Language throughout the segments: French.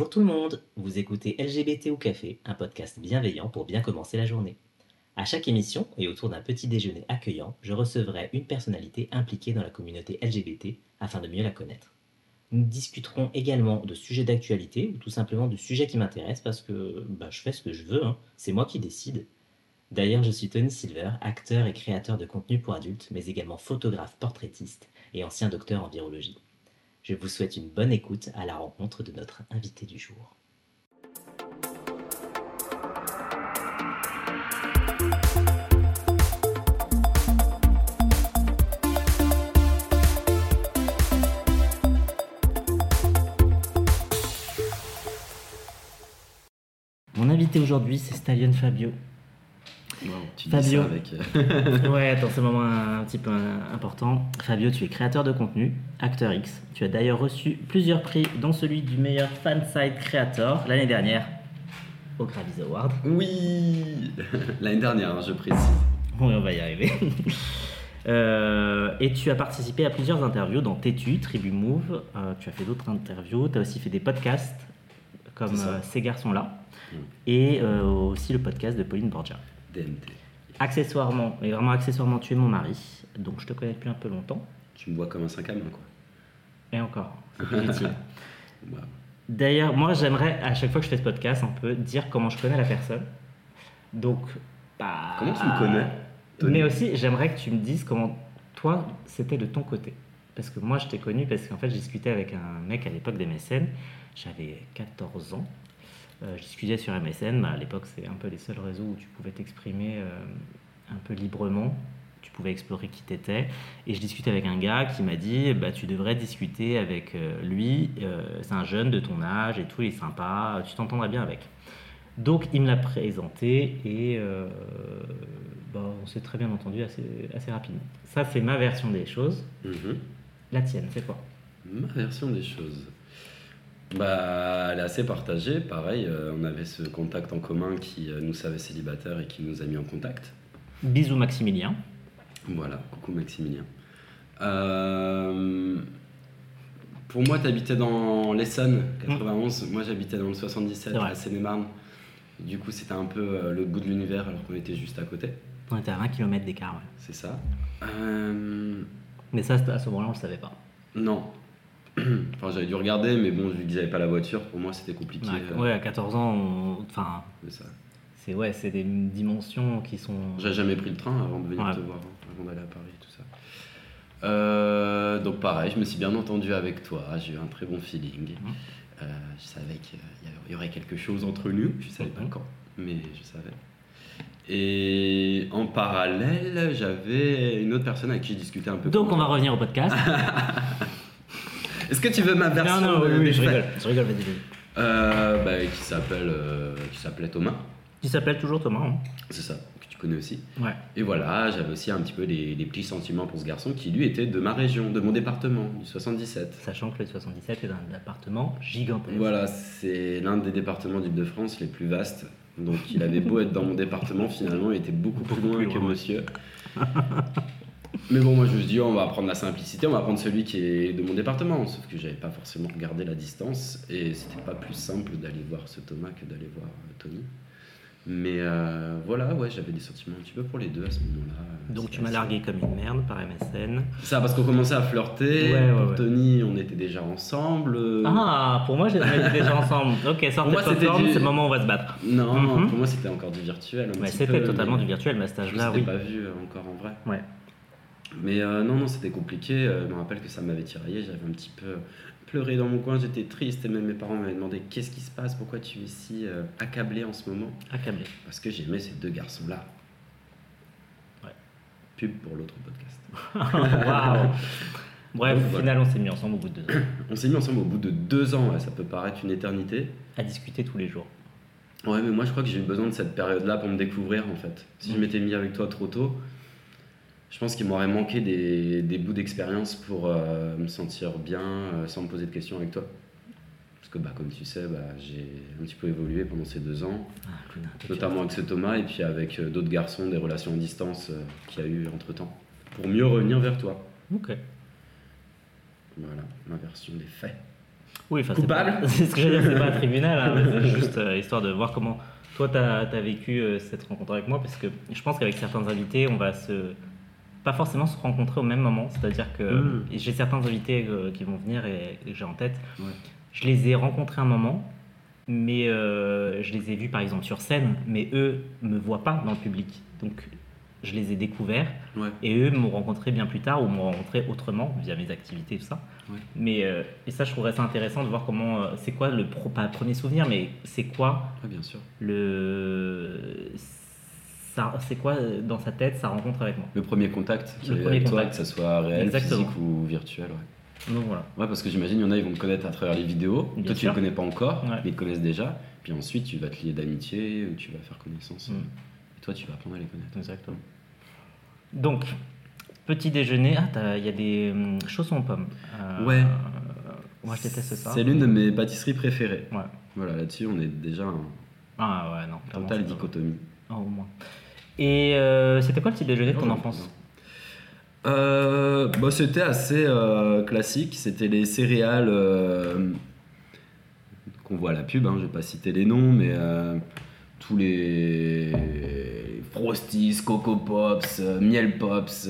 Bonjour tout le monde, vous écoutez LGBT ou Café, un podcast bienveillant pour bien commencer la journée. À chaque émission et autour d'un petit déjeuner accueillant, je recevrai une personnalité impliquée dans la communauté LGBT afin de mieux la connaître. Nous discuterons également de sujets d'actualité ou tout simplement de sujets qui m'intéressent parce que bah, je fais ce que je veux, hein. c'est moi qui décide. D'ailleurs, je suis Tony Silver, acteur et créateur de contenu pour adultes, mais également photographe portraitiste et ancien docteur en virologie. Je vous souhaite une bonne écoute à la rencontre de notre invité du jour. Mon invité aujourd'hui, c'est Stallion Fabio. Wow, tu dis Fabio. ça avec. euh, Ouais, attends, c'est un moment un, un petit peu important. Fabio, tu es créateur de contenu, acteur X. Tu as d'ailleurs reçu plusieurs prix, dont celui du meilleur fanside creator l'année dernière au Gravis Award. Oui L'année dernière, hein, je précise. Oui, on va y arriver. Euh, et tu as participé à plusieurs interviews dans Tétu, Tribu Move. Euh, tu as fait d'autres interviews. Tu as aussi fait des podcasts comme euh, Ces garçons-là. Mm. Et aussi le podcast de Pauline Borgia. DMT. Accessoirement, et vraiment accessoirement, tu es mon mari. Donc je te connais depuis un peu longtemps. Tu me vois comme un 5 à main, quoi. Et encore, c'est plus utile. Wow. D'ailleurs, moi, j'aimerais, à chaque fois que je fais ce podcast, un peu dire comment je connais la personne. Donc, bah... Comment tu me connais, Tony Mais aussi, j'aimerais que tu me dises comment, toi, c'était de ton côté. Parce que moi, je t'ai connu parce qu'en fait, je discutais avec un mec à l'époque des MSN. J'avais 14 ans. Euh, je discutais sur MSN. Bah, à l'époque, c'est un peu les seuls réseaux où tu pouvais t'exprimer euh, un peu librement. Tu pouvais explorer qui t'étais. Et je discutais avec un gars qui m'a dit bah, Tu devrais discuter avec euh, lui. Euh, c'est un jeune de ton âge et tout. Il est sympa. Tu t'entendrais bien avec. Donc, il me l'a présenté et euh, bah, on s'est très bien entendu assez, assez rapidement. Ça, c'est ma version des choses. Mhm. La tienne, c'est quoi? Ma version des choses. Bah, elle est assez partagée. Pareil, euh, on avait ce contact en commun qui euh, nous savait célibataires et qui nous a mis en contact. Bisous Maximilien. Voilà, coucou Maximilien. Euh, pour moi, tu habitais dans l'Essonne, 91. Moi, j'habitais dans le 77, C'est vrai. à Seine-et-Marne. Du coup, c'était un peu euh, le bout de l'univers alors qu'on était juste à côté. On était à 20 km d'écart, ouais. C'est ça. Euh, Mais ça, à ce moment-là, on le savait pas. non. enfin, j'avais dû regarder, mais bon, vu que j'avais pas la voiture, pour moi, c'était compliqué. Ouais, ouais, à 14 ans, on- enfin, c'est ouais, c'est des dimensions qui sont. J'ai jamais pris le train avant de venir Ouais. te voir, hein, avant d'aller à Paris, tout ça. Euh, donc pareil, je me suis bien entendu avec toi, j'ai eu un très bon feeling. Mhm. Euh, je savais qu'il y aurait quelque chose entre nous, je savais pas Mhm. quand, mais je savais. Et en parallèle, j'avais une autre personne avec qui je discutais un peu. Donc, on va revenir au podcast. Est-ce que tu veux ma version non, non, oui, oui, je rigole, je rigole, vas-y. Euh, bah, Qui s'appelle, euh, qui s'appelait Thomas, Tu s'appelles toujours Thomas, hein c'est ça, que tu connais aussi. Ouais. Et voilà, j'avais aussi un petit peu les, les petits sentiments pour ce garçon qui lui était de ma région, de mon département, du 77. Sachant que le 77 est un appartement gigantesque. Voilà, c'est l'un des départements d'Île-de-France les plus vastes. Donc il avait beau être dans mon département, finalement il était beaucoup plus loin que monsieur. Mais bon, moi je me suis dit, on va prendre la simplicité, on va prendre celui qui est de mon département. Sauf que j'avais pas forcément regardé la distance et c'était pas plus simple d'aller voir ce Thomas que d'aller voir euh, Tony. Mais euh, voilà, ouais, j'avais des sentiments un petit peu pour les deux à ce moment-là. Donc, tu m'as largué comme une merde par MSN. Ça, parce qu'on commençait à flirter. Ouais, pour ouais. Tony, on était déjà ensemble. Ah, pour moi, on était déjà ensemble. Ok, sortez moi, plateforme, du- c'est le moment où on va se battre. Non, Mhm. pour moi c'était encore du virtuel. c'était totalement mais du virtuel, mais à cet Je âge-là, oui. pas vu encore en vrai. Ouais. Mais euh, non, non, c'était compliqué. Euh, je me rappelle que ça m'avait tiraillé. J'avais un petit peu pleuré dans mon coin. J'étais triste et même mes parents m'avaient demandé qu'est-ce qui se passe, pourquoi tu es si euh, accablé en ce moment? Accablé. Parce que j'aimais ces deux garçons-là. Ouais. Pub pour l'autre podcast. Waouh Bref, Donc, au voilà. final, on s'est mis ensemble au bout de deux ans. On s'est mis ensemble au bout de deux ans. ouais, ça peut paraître une éternité. À discuter tous les jours. Ouais, mais moi je crois que j'ai eu besoin de cette période-là pour me découvrir en fait. Si je m'étais mis avec toi trop tôt, je pense qu'il m'aurait manqué des, des bouts d'expérience pour euh, me sentir bien euh, sans me poser de questions avec toi. Parce que bah, comme tu sais, bah, j'ai un petit peu évolué pendant ces deux ans, Ah, tu notamment avec ce Thomas et puis avec euh, d'autres garçons, des relations à distance qu'il y a eu entre temps, pour mieux revenir vers toi. Ok. Voilà, ma version des faits. Oui, Coupable C'est ce que dire, c'est pas un tribunal, hein, c'est juste histoire de voir comment toi t'as as vécu euh, cette rencontre avec moi, parce que je pense qu'avec certains invités, on va se. Pas forcément se rencontrer au même moment, c'est-à-dire que Mm. et j'ai certains invités euh, qui vont venir et, et que j'ai en tête, Ouais. je les ai rencontrés un moment, mais euh, je les ai vus par exemple sur scène, mais eux me voient pas dans le public, donc je les ai découverts. Ouais. Et eux m'ont rencontré bien plus tard ou m'ont rencontré autrement via mes activités tout ça. Ouais. Mais euh, et ça, je trouverais ça intéressant de voir comment c'est quoi le pro, pas le premier souvenir, mais c'est quoi bien sûr. le c'est quoi euh, dans sa tête sa rencontre avec moi? Le premier contact Le premier avec toi, que ça soit réel, Exactement. physique ou virtuel. Ouais. Donc voilà. Ouais, parce que j'imagine, il y en a, ils vont te connaître à travers les vidéos. Bien Toi, tu les connais pas encore, Ouais. mais ils te connaissent déjà. Puis ensuite, tu vas te lier d'amitié ou tu vas faire connaissance. Mm. Et toi, tu vas apprendre à les connaître. Exactement. Donc petit déjeuner. Ah il y a des hum, chaussons aux pommes. Euh, Ouais. moi je déteste ça. C'est l'une de mes pâtisseries préférées. Ouais. Voilà, là-dessus, on est déjà en Ah ouais non. totale dichotomie. Ah, au moins. Et euh, c'était quoi le petit déjeuner de ton Non, enfance? Euh, bah, c'était assez euh, classique. C'était les céréales euh, qu'on voit à la pub. Hein, je vais pas citer les noms, mais tous les Frosties, Coco Pops, Miel Pops,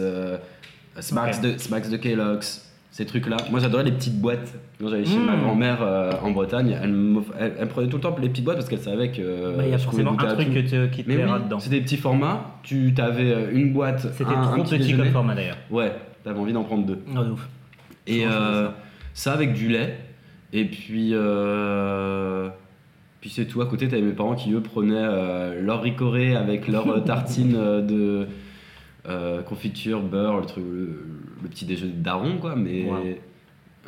Smacks, de, Smacks de Kellogg's, ces trucs-là. Moi, j'adorais les petites boîtes. Quand j'allais chez ma grand-mère euh, en Bretagne, elle, elle- elle prenait tout le temps les petites boîtes parce qu'elle savait que. Bah, Il y a forcément un truc que te- qui te plaira oui, dedans. c'était des petits formats. Tu avais euh, une boîte. C'était un- un trop petit petit comme format d'ailleurs. Ouais, t'avais envie d'en prendre deux. Oh, de ouf. Et euh, c'est ça avec du lait. Et puis, euh, puis c'est tout. À côté, t'avais mes parents qui, eux, prenaient euh, leur ricoré avec leur euh, tartine euh, de euh, confiture, beurre, le, truc, le, le petit déjeuner de daron, quoi. Mais Wow.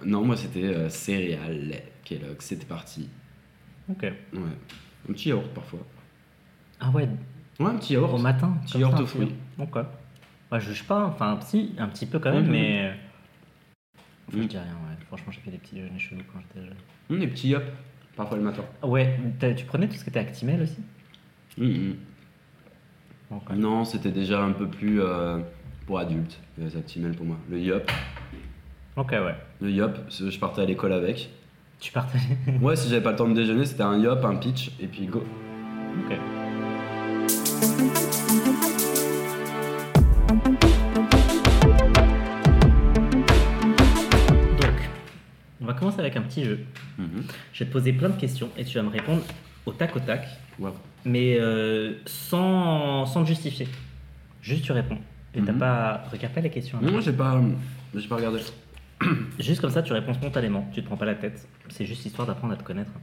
non, moi, c'était euh, céréales, lait, Kellogg. C'était parti. Ok. Ouais. Un petit yaourt, parfois. Ah ouais, Ouais, un petit yaourt. au matin. Petit yaourt aux fruits. Ok. Bah, je juge pas, enfin, si, un petit peu quand même, mais. Enfin. Je dis rien, ouais. Franchement, j'ai fait des petits déjeuners chelous quand j'étais jeune. Hum, des petits yop, parfois le matin. Ouais, tu prenais tout ce qui était Actimel aussi? Hum, Non, c'était déjà un peu plus euh, pour adultes, les Actimel pour moi. Le Yop, Ok, ouais. le Yop, je partais à l'école avec. Tu partageais. Ouais, si j'avais pas le temps de déjeuner, c'était un Yop, un pitch, et puis go. ok. Donc, on va commencer avec un petit jeu. Mhm. Je vais te poser plein de questions et tu vas me répondre au tac au tac, Mais euh, sans, sans te justifier. Juste tu réponds. Et t'as Mhm. pas. Regarde pas les questions. hein. Non, j'ai pas, j'ai pas regardé. Juste comme ça, tu réponds spontanément. Tu te prends pas la tête. C'est juste histoire d'apprendre à te connaître un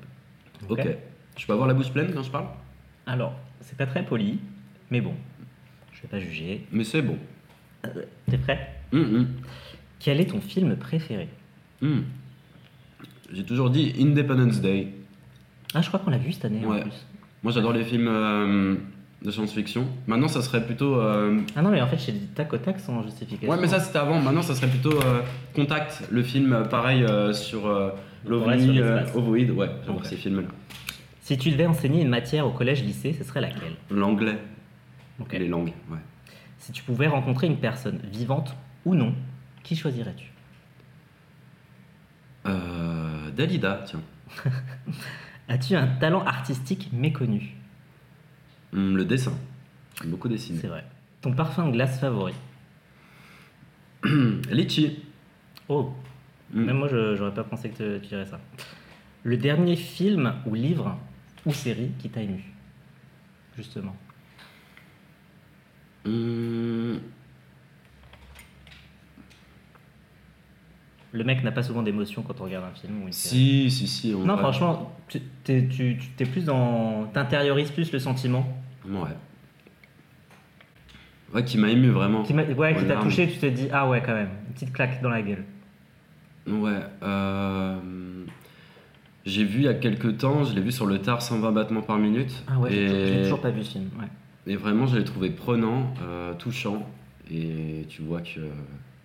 peu. Ok. Je peux avoir la bouche pleine quand je parle? Alors, c'est pas très poli, mais bon, je vais pas juger. Mais c'est bon. T'es prêt? Hum, hum. Quel est ton film préféré? Hum. J'ai toujours dit Independence Day. Ah, je crois qu'on l'a vu cette année en Ouais. plus. Moi, j'adore les films euh, de science-fiction. Maintenant, ça serait plutôt. euh, Ah non, mais en fait, j'ai dit tac au tac sans justification. Ouais, mais ça c'était avant. Maintenant, ça serait plutôt euh, Contact, le film euh, pareil euh, sur euh, Ouais, l'OVNI, euh, l'espace. Ouais, j'adore Ok. ces films-là. Si tu devais enseigner une matière au collège-lycée, ce serait laquelle? L'anglais, Ok. les langues, ouais. Si tu pouvais rencontrer une personne, vivante ou non, qui choisirais-tu? Euh, Dalida, tiens. As-tu un talent artistique méconnu? Hum, le dessin. J'aime beaucoup dessiner. C'est vrai. Ton parfum de glace favori? Litchi. Oh, Hum. même moi, je- j'aurais pas pensé que te- tu dirais ça. Le dernier film ou livre ou série qui t'a ému? Justement. Hum, Le mec n'a pas souvent d'émotion quand on regarde un film ou une série. Si, si, si. Non, franchement, tu t'es, tu, tu- t'es plus dans. T'intériorises plus le sentiment. Ouais. Ouais, qui m'a ému vraiment. Qui, ouais, qui t'a touché, tu t'es dit, ah ouais, quand même, une petite claque dans la gueule. Ouais. euh, J'ai vu il y a quelques temps, je l'ai vu sur le tard 120 battements par minute. Ah ouais, j'ai- et... j'ai toujours pas vu ce film. Ouais. Et vraiment, je l'ai trouvé prenant, euh, touchant. Et tu vois que euh,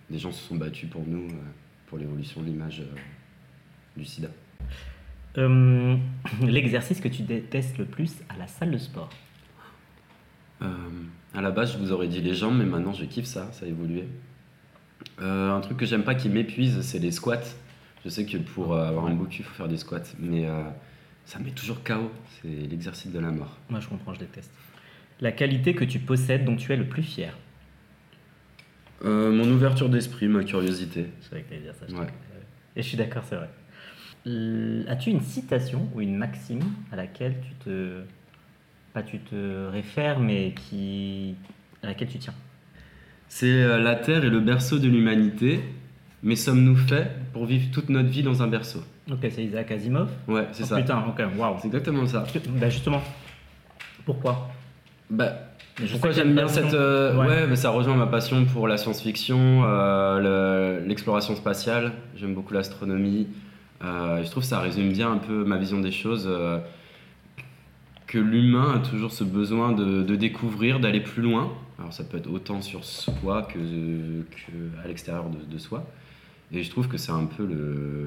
des gens se sont battus pour nous, pour l'évolution de l'image euh, du sida. Euh, L'exercice que tu détestes le plus à la salle de sport Euh, à la base, je vous aurais dit les jambes, mais maintenant, je kiffe ça, ça a évolué. Euh, un truc que j'aime pas qui m'épuise, c'est les squats. Je sais que pour avoir un beau cul, il faut faire des squats, mais ça met toujours KO. C'est l'exercice de la mort. Moi, je comprends, je déteste. La qualité que tu possèdes dont tu es le plus fier. Euh, mon ouverture d'esprit, ma curiosité. Je savais que t'allais dire ça. je Ouais. Et je suis d'accord, c'est vrai. As-tu une citation ou une maxime à laquelle tu te. Pas tu te réfères, mais qui. à laquelle tu tiens? C'est euh, la Terre est le berceau de l'humanité, mais sommes-nous faits pour vivre toute notre vie dans un berceau? Ok, c'est Isaac Asimov? Ouais, c'est Oh, ça. Putain, ok, waouh. C'est exactement ça. Bah justement. Pourquoi? Bah, Pourquoi j'aime bien passion. cette. euh, Ouais. ouais, mais ça rejoint ma passion pour la science-fiction, euh, le- l'exploration spatiale. J'aime beaucoup l'astronomie. Euh, je trouve que ça résume bien un peu ma vision des choses. euh, que l'humain a toujours ce besoin de, de découvrir, d'aller plus loin. Alors ça peut être autant sur soi que, que à l'extérieur de, de soi. Et je trouve que c'est un peu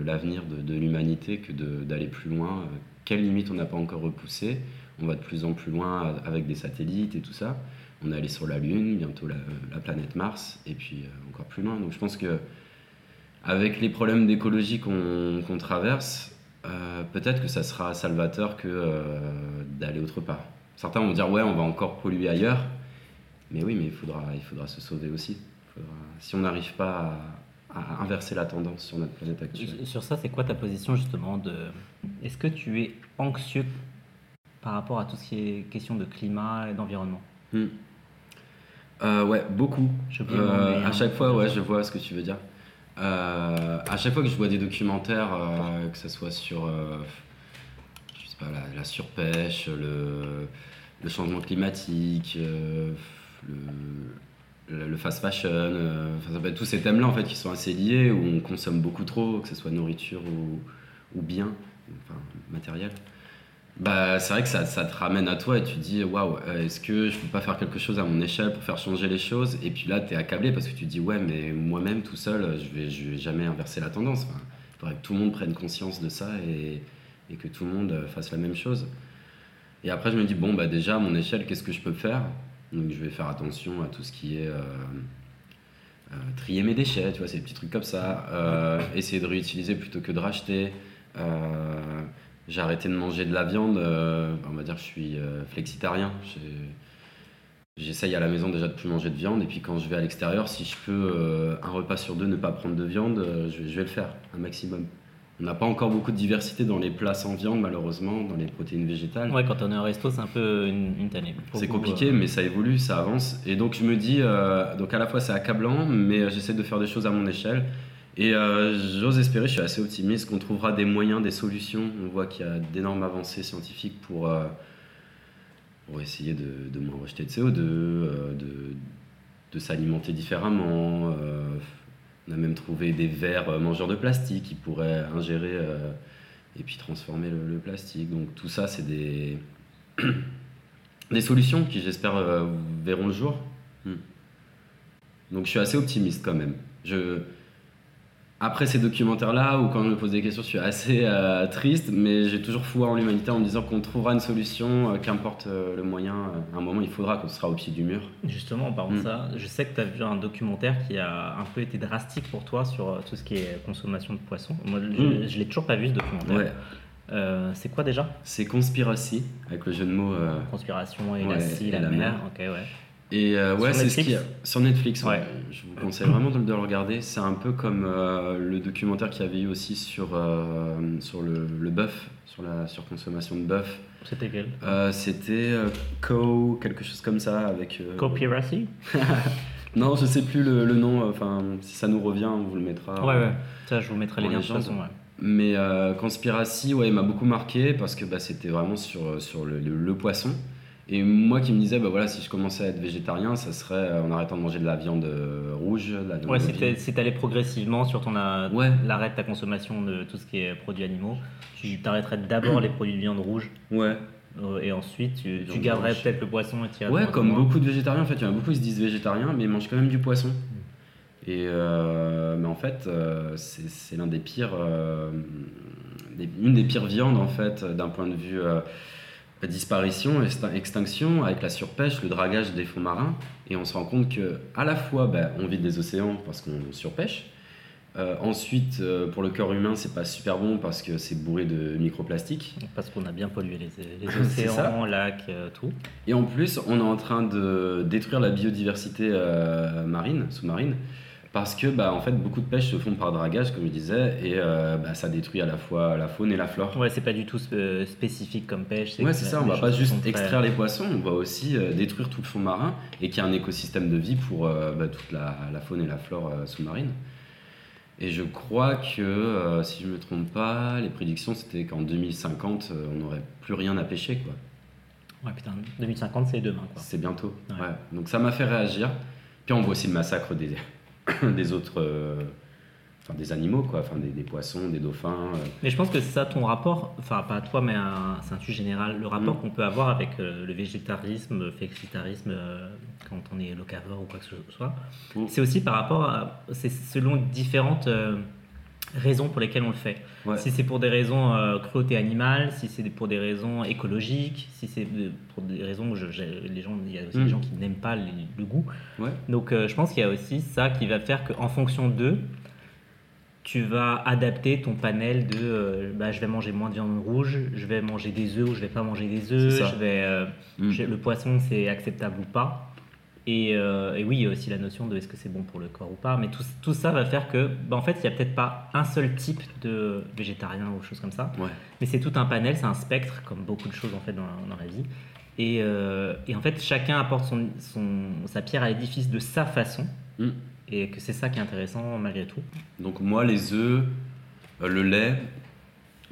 l'avenir de, de l'humanité que d'aller plus loin. Quelles limites on n'a pas encore repoussées On va de plus en plus loin avec des satellites et tout ça. On est allé sur la Lune, bientôt la, la planète Mars, et puis euh, encore plus loin. Donc je pense que avec les problèmes d'écologie qu'on traverse, euh, peut-être que ça sera salvateur que euh, d'aller autre part. Certains vont dire ouais, on va encore polluer ailleurs, mais oui, mais il faudra, il faudra se sauver aussi. Si on n'arrive pas à, à inverser la tendance sur notre planète actuelle. Sur ça, c'est quoi ta position justement de... Est-ce que tu es anxieux par rapport à tout ce qui est question de climat et d'environnement Hmm. Euh, ouais, beaucoup. J'ai oublié Euh, à chaque fois, ouais, je vois ce que tu veux dire. Euh, à chaque fois que je vois des documentaires, euh, que ce soit sur je sais pas, la, la surpêche, le, le changement climatique, le, fast fashion, euh, enfin, tous ces thèmes-là en fait qui sont assez liés, où on consomme beaucoup trop, que ce soit nourriture ou, ou bien, enfin, matériel. Bah, c'est vrai que ça, ça te ramène à toi et tu te dis waouh, euh, est-ce que je peux pas faire quelque chose à mon échelle pour faire changer les choses? Et puis là, tu es accablé parce que tu dis ouais, mais moi-même tout seul, je vais, je vais jamais inverser la tendance. Enfin, il faudrait que tout le monde prenne conscience de ça et, et que tout le monde euh, fasse la même chose. Et après, je me dis bon, bah déjà à mon échelle, qu'est-ce que je peux faire? Donc, je vais faire attention à tout ce qui est euh, trier mes déchets, tu vois, ces petits trucs comme ça. Essayer de réutiliser plutôt que de racheter. J'ai arrêté de manger de la viande. euh, on va dire que je suis euh, flexitarien. J'essaye à la maison déjà de plus manger de viande. Et puis quand je vais à l'extérieur, si je peux euh, un repas sur deux ne pas prendre de viande, je, vais, je vais le faire un maximum. On n'a pas encore beaucoup de diversité dans les plats sans viande, malheureusement, dans les protéines végétales. Ouais, quand on est au resto, c'est un peu une, une tannée. C'est compliqué, mais ça évolue, ça avance. Et donc je me dis, donc à la fois c'est accablant, mais j'essaie de faire des choses à mon échelle. Et euh, j'ose espérer, je suis assez optimiste, qu'on trouvera des moyens, des solutions. On voit qu'il y a d'énormes avancées scientifiques pour, euh, essayer de, moins rejeter de CO2, euh, de, s'alimenter différemment. on a même trouvé des euh, mangeurs de plastique qui pourraient ingérer et puis transformer le, plastique. Donc tout ça, c'est des, des solutions qui, j'espère, verront le jour. Hmm. Donc je suis assez optimiste quand même. Je... Après ces documentaires-là, ou quand on me pose des questions, je suis assez euh, triste, mais j'ai toujours foi en l'humanité en me disant qu'on trouvera une solution, euh, qu'importe euh, le moyen. à un moment, il faudra qu'on sera au pied du mur. Justement, en parlant de Mm. ça, je sais que tu as vu un documentaire qui a un peu été drastique pour toi sur tout ce qui est consommation de poissons. Moi, je, Mm. je l'ai toujours pas vu ce documentaire. Ouais. Euh, c'est quoi déjà? C'est Conspiracy, avec le jeu de mots. euh, Conspiration et Ouais, la scie, et la, la mer. mer. Ouais. Et euh, ouais, c'est ce Netflix qui sur Netflix. ouais. Ouais. Je vous conseille vraiment de, de le regarder. C'est un peu comme euh, le documentaire qu'il y avait eu aussi sur euh, sur le, le bœuf, sur la surconsommation de bœuf. C'était quel? C'était Co quelque chose comme ça avec. Copiracy Non, je sais plus le, le nom. Enfin, si ça nous revient, on vous le mettra. Ouais, ouais. Ça, je vous mettrai les en liens de toute façon. Ouais. Mais Conspiracy, ouais, il m'a beaucoup marqué parce que bah, c'était vraiment sur, sur le- le poisson. Et moi qui me disais, bah, voilà, si je commençais à être végétarien, ça serait euh, en arrêtant de manger de la viande euh, rouge, de la Ouais, si t'allais progressivement sur ton a- Ouais. l'arrêt de ta consommation de tout ce qui est produits animaux, tu t'arrêterais d'abord les produits de viande rouge. Ouais, euh, et ensuite tu, garderais peut-être le poisson et ouais comme beaucoup de végétariens, en fait, il y en a beaucoup qui se disent végétariens, mais ils mangent quand même du poisson. Et euh, mais en fait, euh, c'est c'est l'un des pires, euh, des- une des pires viandes en fait, d'un point de vue euh, disparition, extin- extinction, avec la surpêche, le dragage des fonds marins. Et on se rend compte que à la fois, ben, on vide des océans parce qu'on surpêche, Euh, ensuite, euh, pour le corps humain, c'est pas super bon parce que c'est bourré de microplastiques. Parce qu'on a bien pollué les, océans, lacs, euh, tout. Et en plus, on est en train de détruire la biodiversité marine, sous-marine, parce que bah, en fait, beaucoup de pêches se font par dragage, comme je disais, et euh, bah, ça détruit à la fois la faune et la flore. Ouais, c'est pas du tout euh, spécifique comme pêche. Ouais, c'est ça, on va pas juste extraire les poissons, on va aussi euh, détruire tout le fond marin et qu'il y a un écosystème de vie pour euh, bah, toute la, la faune et la flore sous-marine. Et je crois que, si je me trompe pas, les prédictions c'était qu'en 2050, euh, on n'aurait plus rien à pêcher, quoi. Ouais, putain, 2050, c'est demain, quoi. C'est bientôt. Ouais. Ouais. Donc ça m'a fait réagir. Puis on voit aussi le massacre des, des autres. euh, Enfin, des animaux, quoi. Enfin, des, des poissons, des dauphins. euh. Mais je pense que c'est ça ton rapport, enfin pas toi, mais c'est un sujet général, le rapport Mm. qu'on peut avoir avec euh, le végétarisme, le flexitarisme, euh, quand on est locavore ou quoi que ce soit. Mm. C'est aussi par rapport à. C'est selon différentes raisons pour lesquelles on le fait. Ouais. Si c'est pour des raisons euh, cruauté animale, si c'est pour des raisons écologiques, si c'est pour des raisons. Je, j'ai- les gens, il y a aussi Mm. des gens qui n'aiment pas les- le goût. Ouais. Donc euh, je pense qu'il y a aussi ça qui va faire qu'en fonction d'eux, tu vas adapter ton panel de euh, bah, je vais manger moins de viande rouge, je vais manger des œufs ou je vais pas manger des œufs, je vais, Mm. je- le poisson c'est acceptable ou pas. Et, euh, et oui, il y a aussi la notion de est-ce que c'est bon pour le corps ou pas, mais tout, tout ça va faire que, bah, en fait, il n'y a peut-être pas un seul type de végétarien ou chose comme ça, Ouais. mais c'est tout un panel, c'est un spectre, comme beaucoup de choses en fait dans, dans la vie. Et, euh, et en fait, chacun apporte son, son- sa pierre à l'édifice de sa façon, Mm. et que c'est ça qui est intéressant malgré tout. Donc moi, les œufs, euh, le lait,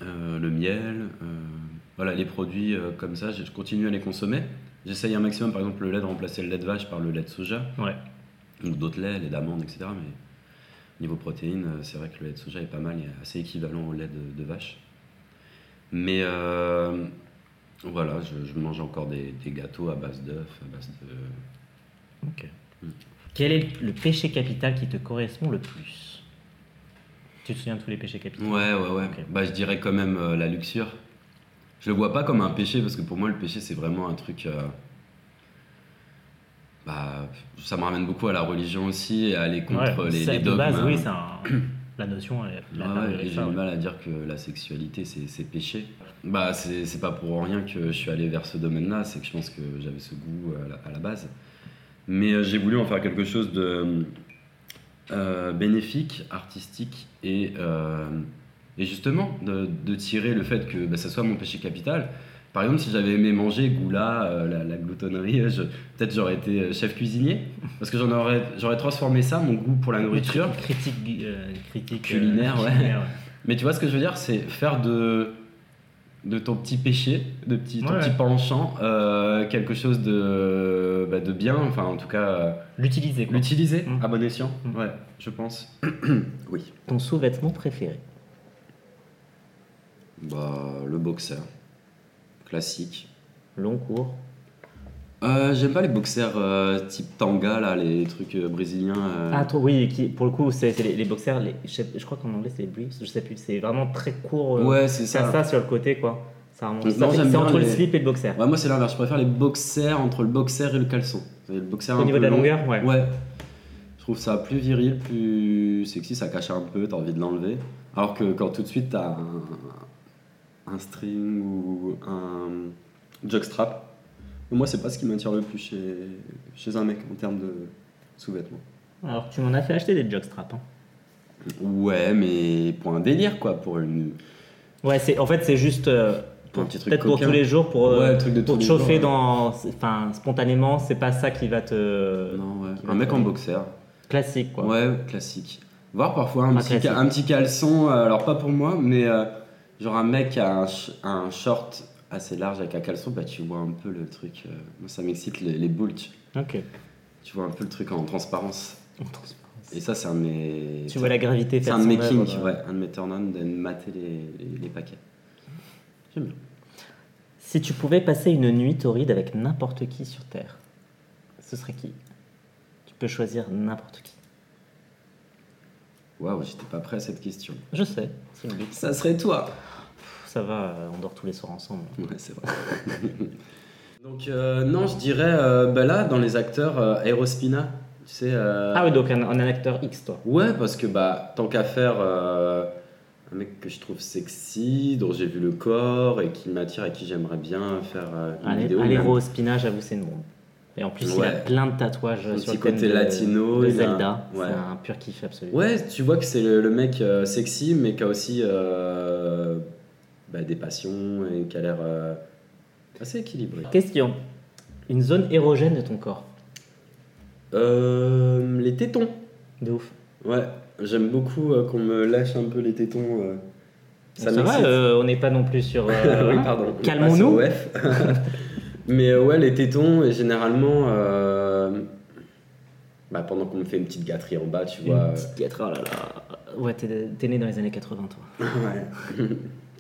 le miel, voilà, les produits comme ça, je continue à les consommer. J'essaye un maximum, par exemple, le lait de remplacer le lait de vache par le lait de soja, Ouais. ou d'autres laits, lait d'amande, etc. Mais niveau protéines, euh, c'est vrai que le lait de soja est pas mal, il est assez équivalent au lait de, de vache. Mais euh, voilà, je, je mange encore des, des gâteaux à base d'œufs, à base de... Ok. Mm. Quel est le péché capital qui te correspond le plus? Tu te souviens de tous les péchés capitaux? Ouais, ouais, ouais. Bah, je dirais quand même euh, la luxure. Je le vois pas comme un péché parce que pour moi, le péché, c'est vraiment un truc. euh, Bah, ça me ramène beaucoup à la religion aussi et à aller contre Ouais, les, les de base, oui, hein. c'est un- la notion. La ouais, et j'ai du mal à dire que la sexualité, c'est péché. Bah, c'est c'est pas pour rien que je suis allé vers ce domaine-là, c'est que je pense que j'avais ce goût à la, à la base. Mais euh, j'ai voulu en faire quelque chose de euh, bénéfique, artistique et, euh, et justement de, de tirer le fait que bah, ça soit mon péché capital. Par exemple, si j'avais aimé manger goula, euh, la, la gloutonnerie, je- peut-être j'aurais été euh, chef cuisinier parce que j'en aurais, j'aurais transformé ça, mon goût pour la nourriture. Critique, euh, critique euh, Culinaire, ouais. culinaire, Mais tu vois ce que je veux dire, c'est faire de, de ton petit péché, de petit, ton Ouais, petit ouais. penchant, euh, quelque chose de, bah, de bien, enfin en tout cas, euh, L'utiliser. quoi. l'utiliser Mm. à bon escient. Mm. Ouais, je pense. oui. Ton sous-vêtement préféré Bah, le boxer. Classique. Long, court Euh, J'aime pas les boxers euh, type tanga, là, les trucs euh, brésiliens. Ah, toi, oui, qui, pour le coup, c'est les, les boxers, les, je, sais- je crois qu'en anglais c'est les briefs, je sais plus, c'est vraiment très court. ouais, c'est ça. ça. sur le côté, quoi. Ça remonte. C'est entre le slip et le boxer. Ouais, moi c'est l'inverse, je préfère les boxers entre le boxer et le caleçon. Le boxer Au un niveau peu de la long. longueur, ouais. Ouais. Je trouve ça plus viril, plus sexy, ça cache un peu, t'as envie de l'enlever. Alors que quand tout de suite t'as un, un string ou un jockstrap, moi c'est pas ce qui m'attire le plus chez, chez un mec en termes de sous-vêtements. Alors, tu m'en as fait acheter des jockstraps. Hein. Ouais, mais pour un délire quoi, pour une. Ouais, c'est, en fait, c'est juste. euh, Peut-être pour tous les jours, pour, euh, Ouais, le truc de pour te chauffer jours, dans, enfin, spontanément, c'est pas ça qui va te. Non, ouais. Un mec en boxer. Classique, quoi. Ouais, classique. Voir parfois un, petit, classique. un petit caleçon, euh, alors pas pour moi, mais euh, genre un mec a un, sh- un short assez large avec un caleçon, bah tu vois un peu le truc. euh, moi ça m'excite les, les bulges. Ok. Tu vois un peu le truc en transparence. Et ça, c'est un de mes. Tu vois la gravité C'est un de mes kinks, euh. ouais, un de mes turn-on de mater les, les, les paquets. J'aime bien. Si tu pouvais passer une nuit torride avec n'importe qui sur Terre, ce serait qui? Tu peux choisir n'importe qui. Waouh, j'étais pas prêt à cette question. Je sais, c'est le but. Ça serait toi Ça va, euh, on dort tous les soirs ensemble. Ouais, c'est vrai. Donc, euh, non, je dirais, euh, bah là, dans les acteurs, euh, Aerospina, Tu sais, euh, Ah oui, donc un, un acteur X, toi. Ouais, parce que bah, tant qu'à faire un mec que je trouve sexy, dont j'ai vu le corps et qui m'attire et qui j'aimerais bien faire une Un, vidéo. spinach, j'avoue, c'est une bombe. Et en plus, il a Ouais. plein de tatouages Un sur le côté de, latino, de Zelda. ouais. C'est un pur kiff absolu. Ouais, tu vois que c'est le, le mec euh, sexy, mais qui a aussi euh, bah, des passions et qui a l'air euh, assez équilibré. Question. Une zone érogène de ton corps. Euh, les tétons. De ouf. Ouais, j'aime beaucoup euh, qu'on me lâche un peu les tétons. euh, Ça, va, on n'est pas non plus sur. oui, pardon. Calmons-nous. Mais ouais, les tétons, et généralement, bah, pendant qu'on me fait une petite gâterie en bas, tu vois. Une petite gâterie, oh là là. Ouais, t'es né dans les années 80, toi. ouais.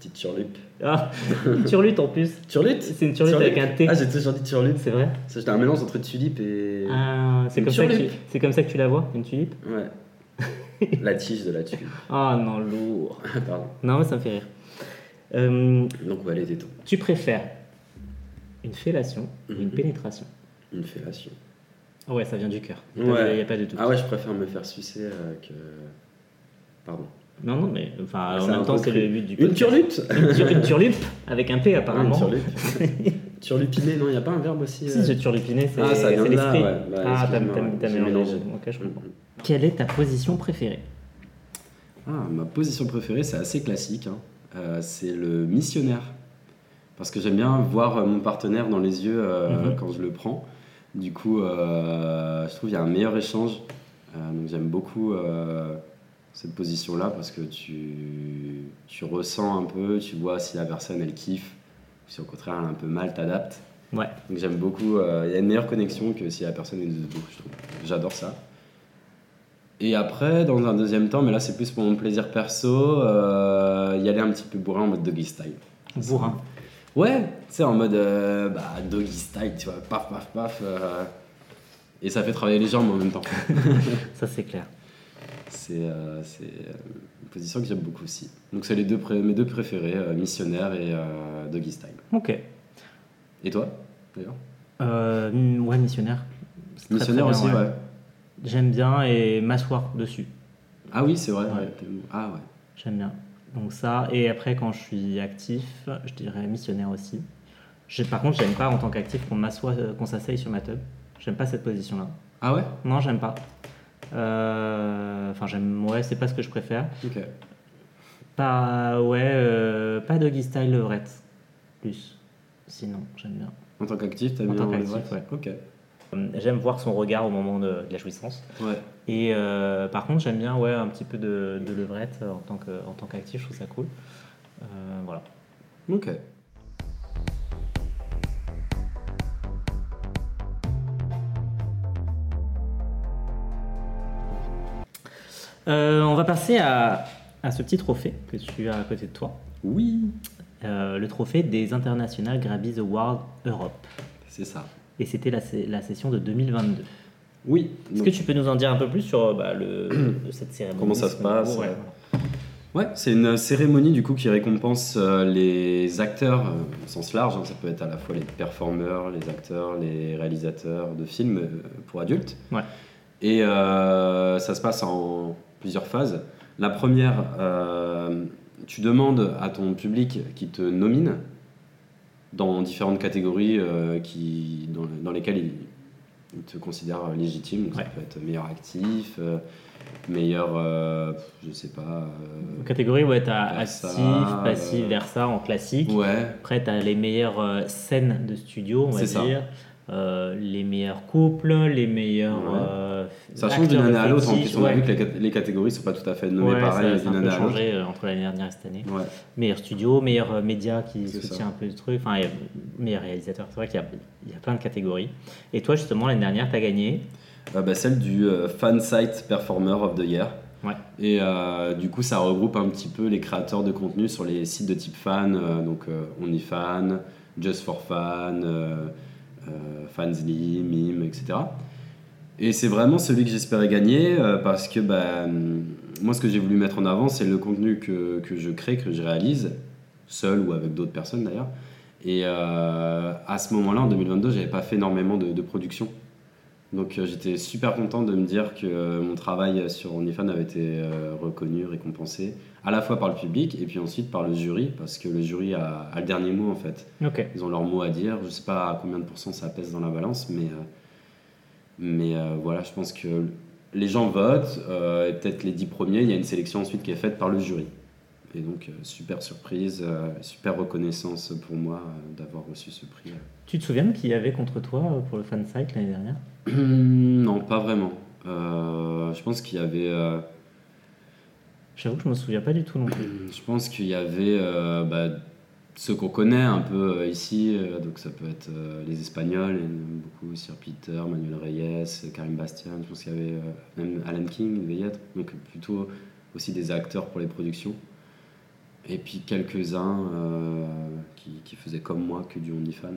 Petite turlupe. Ah, une turlute en plus. Turlute C'est une turlute avec un T. Ah, j'ai toujours dit turlupe. C'est vrai C'était un mélange entre tulipe et. Ah, c'est comme, ça que tu- turlupe. c'est comme ça que tu la vois, une tulipe Ouais. la tige de la tulipe. Ah non, lourd. Pardon. Non, mais ça me fait rire. Euh, Donc, ouais, les tétons. tu préfères une fellation ou une Mhm. pénétration Une fellation. Ah ouais, ça vient du cœur. Il Ouais. n'y a pas du tout. Ah ouais, je préfère me faire sucer euh, que. Pardon. Non, non, mais enfin, en même temps, c'est le but du Une turlute Une, tur- une turlupe avec un P apparemment. une turlupe. Turlupiné, non, il n'y a pas un verbe aussi Si, euh, ce turlupiné, c'est Ah, vient c'est l'esprit. Bah, ah, t'as mélangé. Ok, je comprends. Mhm. Quelle est ta position préférée? Ah, ma position préférée, c'est assez classique. hein. Euh, c'est le missionnaire. Parce que j'aime bien voir euh, mon partenaire dans les yeux euh, Mhm. quand je le prends. Du coup, euh, je trouve qu'il y a un meilleur échange. Donc j'aime beaucoup cette position-là parce que tu, tu ressens un peu, tu vois si la personne elle kiffe, ou si au contraire elle a un peu mal, t'adaptes. Ouais. Donc j'aime beaucoup, euh, il y a une meilleure connexion que si la personne est de dos, je trouve. J'adore ça. Et après, dans un deuxième temps, mais là c'est plus pour mon plaisir perso, euh, y aller un petit peu bourrin en mode doggy style. Bourrin. Ouais, tu sais, en mode euh, bah, doggy style, tu vois, paf, paf, paf. et ça fait travailler les jambes en même temps. Ça, c'est clair. C'est euh, c'est, euh, une position que j'aime beaucoup aussi. Donc c'est les deux pré- mes deux préférés, euh, missionnaire et euh, doggy style. Ok. Et toi, d'ailleurs? Euh, ouais, missionnaire. Très, Missionnaire très bien, aussi, ouais. ouais. J'aime bien et m'asseoir dessus. Ah oui, c'est vrai. Ouais. ouais. Ah ouais. J'aime bien. Donc ça, et après quand je suis actif, je dirais missionnaire aussi. J'ai- Par contre, j'aime pas en tant qu'actif qu'on m'assoie, qu'on s'asseye sur ma tub. J'aime pas cette position-là. Ah ouais? Non, j'aime pas. Euh, Enfin, j'aime. Ouais, c'est pas ce que je préfère. Ok. Pas. Ouais, euh, pas doggy style levrette. Plus. Sinon, j'aime bien. En tant qu'actif, t'as En bien tant les qu'actif, vrais Ok. Euh, J'aime voir son regard au moment de, de la jouissance. Ouais. Et euh, par contre, j'aime bien ouais, un petit peu de, de levrette en tant en tant qu'actif, je trouve ça cool. Euh, voilà. Ok. Euh, on va passer à, à ce petit trophée que tu as à côté de toi. Oui. Euh, le trophée des International Grabbies Awards Europe. C'est ça. Et c'était la, session de 2022. Oui. Est-ce que tu peux nous en dire un peu plus sur bah, le, cette cérémonie Comment ça se passe, ouais. euh, Ouais, c'est une cérémonie du coup qui récompense euh, les acteurs euh, au sens large. hein. ça peut être à la fois les performeurs, les acteurs, les réalisateurs de films euh, pour adultes. Ouais. Et euh, ça se passe en plusieurs phases. La première, euh, tu demandes à ton public qui te nomine dans différentes catégories euh, qui, dans, dans lesquelles il, il te considère légitime. Donc Ouais. Ça peut être meilleur actif, euh, meilleur, euh, je sais pas. euh, Catégorie, ouais, t'as Versa, actif, passif, euh, Versa en classique. Ouais, Après, t'as les meilleures euh, scènes de studio, on va ça. Euh, les meilleurs couples, les meilleurs. Ouais. euh, ça change d'une année à l'autre. En plus, on a vu que les, cat- les catégories sont pas tout à fait nommées Ouais, pareil d'une année à l'autre. changé euh, entre l'année dernière et cette année. Meilleur studio, meilleur euh, média qui soutient ça. un peu le truc, enfin, meilleur réalisateur. C'est vrai qu'il y, y a plein de catégories. Et toi, justement, l'année dernière, tu as gagné. Euh, bah, celle du Fan Site Performer of the Year. Ouais. Et euh, du coup, ça regroupe un petit peu les créateurs de contenu sur les sites de type fan, euh, donc euh, OnlyFan, Just for Fan, Fansly, Mime, etc. Et c'est vraiment celui que j'espérais gagner euh, parce que bah, hum, moi, ce que j'ai voulu mettre en avant, c'est le contenu que, que je crée, que je réalise, seul ou avec d'autres personnes d'ailleurs. Et euh, à ce moment-là, en 2022, j'avais pas fait énormément de, production. Donc euh, j'étais super content de me dire que euh, mon travail sur OnlyFans avait été euh, reconnu, récompensé, à la fois par le public et puis ensuite par le jury, parce que le jury a, a le dernier mot en fait. Ils ont leur mot à dire. Je sais pas à combien de pourcents ça pèse dans la balance, mais, euh, mais euh, voilà, je pense que les gens votent, euh, et peut-être les dix premiers, il y a une sélection ensuite qui est faite par le jury. Et donc, super surprise, super reconnaissance pour moi d'avoir reçu ce prix. Tu te souviens de qui y avait contre toi pour le fan site l'année dernière? Non, pas vraiment. Je pense qu'il y avait. J'avoue que je me souviens pas du tout non plus. Je pense qu'il y avait euh, bah, ceux qu'on connaît un peu euh, ici, euh, donc ça peut être les Espagnols, beaucoup, Sir Peter, Manuel Reyes, Karim Bastian, je pense qu'il y avait même Alan King, il devait y être, donc plutôt aussi des acteurs pour les productions. Et puis quelques-uns qui, qui faisaient comme moi que du OnlyFans.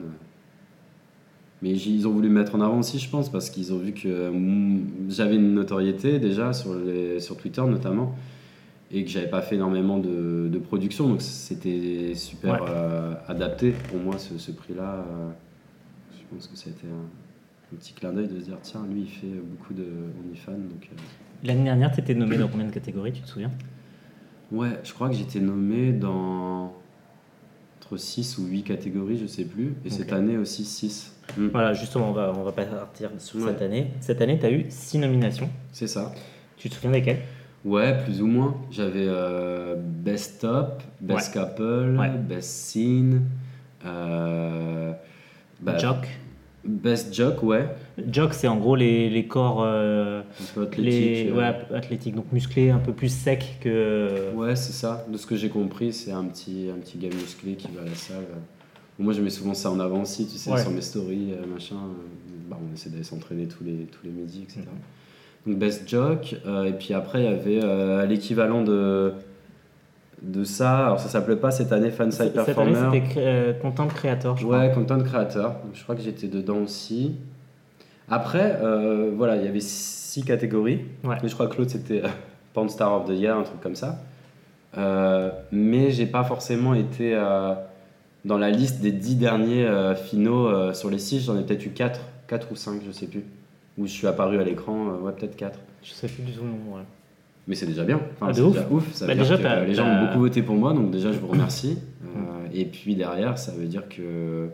Mais ils ont voulu me mettre en avant aussi, je pense, parce qu'ils ont vu que mm, j'avais une notoriété déjà sur, les, sur Twitter notamment et que j'avais pas fait énormément de, de production, donc c'était super Ouais. euh, adapté pour moi ce, ce prix-là. euh, je pense que ça a été un, un petit clin d'œil de se dire tiens, lui il fait beaucoup de OnlyFans. Donc, euh, L'année dernière, tu étais nommé dans combien de catégories, tu te souviens? Ouais, je crois que j'étais nommé dans entre 6 ou 8 catégories, je sais plus, et cette année aussi 6. Voilà, justement, on va, on va pas partir sur Ouais. cette année. Cette année, tu as eu 6 nominations. C'est ça. Tu te souviens desquelles? Ouais, plus ou moins. J'avais euh, Best Top, Best Couple, Ouais. Best Scene, euh, bah, Jock. Best Joke, ouais. Jock, c'est en gros les, les corps euh, les, euh, ouais, athlétiques, donc musclés, un peu plus secs que. Ouais, c'est ça. De ce que j'ai compris, c'est un petit, un petit gars musclé qui va à la salle. Moi, je mets souvent ça en avant aussi, tu sais, sur mes stories, euh, machin. Bah, on essaie d'aller s'entraîner tous les, tous les midis, etc. Donc, Best Joke. euh, et puis après, il y avait euh, l'équivalent de, de ça. Alors, ça s'appelait pas cette année Fanside Cette année, Performer. c'était cré- euh, Content Creator, je crois. Ouais, content creator. Je crois que j'étais dedans aussi. Après, euh, voilà, il y avait six catégories. Ouais. Mais je crois que l'autre c'était euh, Porn Star of the Year, un truc comme ça. Mais j'ai pas forcément été dans la liste des dix derniers finaux sur les six. J'en ai peut-être eu quatre, quatre ou cinq, je sais plus. Où je suis apparu à l'écran, euh, ouais, peut-être quatre. Je sais plus du tout le nom. ouais. Mais c'est déjà bien. Enfin, Ah, c'est ouf. déjà ouf. Ça veut Bah, dire déjà, que t'as- les gens ont beaucoup voté pour moi, donc déjà je vous remercie. Euh, et puis derrière, ça veut dire que.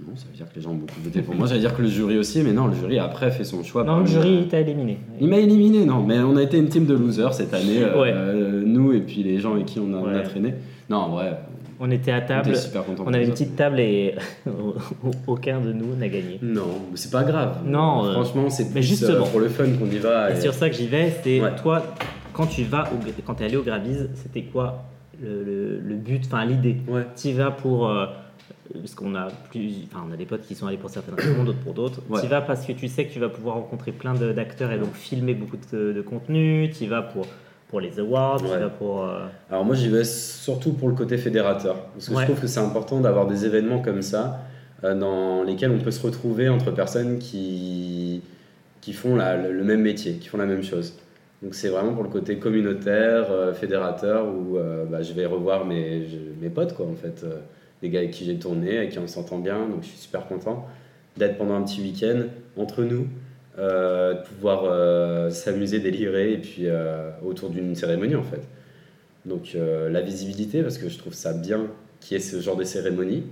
Non, ça veut dire que les gens ont beaucoup voté pour moi. J'allais dire que le jury aussi, mais non, le jury après fait son choix. Non, le jury il t'a éliminé. Il m'a éliminé, non, mais on a été une team de losers cette année, euh, Ouais. euh, nous et puis les gens avec qui on a, on a traîné. Non, en vrai, On était à table, super on avait une petite table et aucun de nous n'a gagné. Non, mais c'est pas grave. Non, euh, franchement, c'est mais justement. euh, pour le fun qu'on y va. Et et- sur ça que j'y vais, c'est Ouais. toi, quand tu vas, au, quand t'es allé au Graviz, c'était quoi le, le- le but, enfin l'idée? Ouais. Tu vas pour. euh, parce qu'on a plus. Enfin, on a des potes qui sont allés pour certaines raisons, d'autres pour d'autres. Ouais. Tu vas parce que tu sais que tu vas pouvoir rencontrer plein d'acteurs et donc filmer beaucoup de, de contenu. Tu vas pour, pour les awards, tu Ouais. vas pour. euh, Alors moi j'y vais surtout pour le côté fédérateur, parce que Ouais. je trouve que c'est important d'avoir des événements comme ça, euh, dans lesquels on peut se retrouver entre personnes qui, qui font la- le, le même métier, qui font la même chose. Donc c'est vraiment pour le côté communautaire, euh, fédérateur, où bah, je vais revoir mes, je- mes potes, quoi, en fait, les gars avec qui j'ai tourné, avec qui on s'entend bien, donc je suis super content d'être pendant un petit week-end entre nous, de pouvoir euh, s'amuser, délirer, et puis euh, autour d'une cérémonie, en fait. Donc euh, la visibilité, parce que je trouve ça bien qu'il y ait ce genre de cérémonie,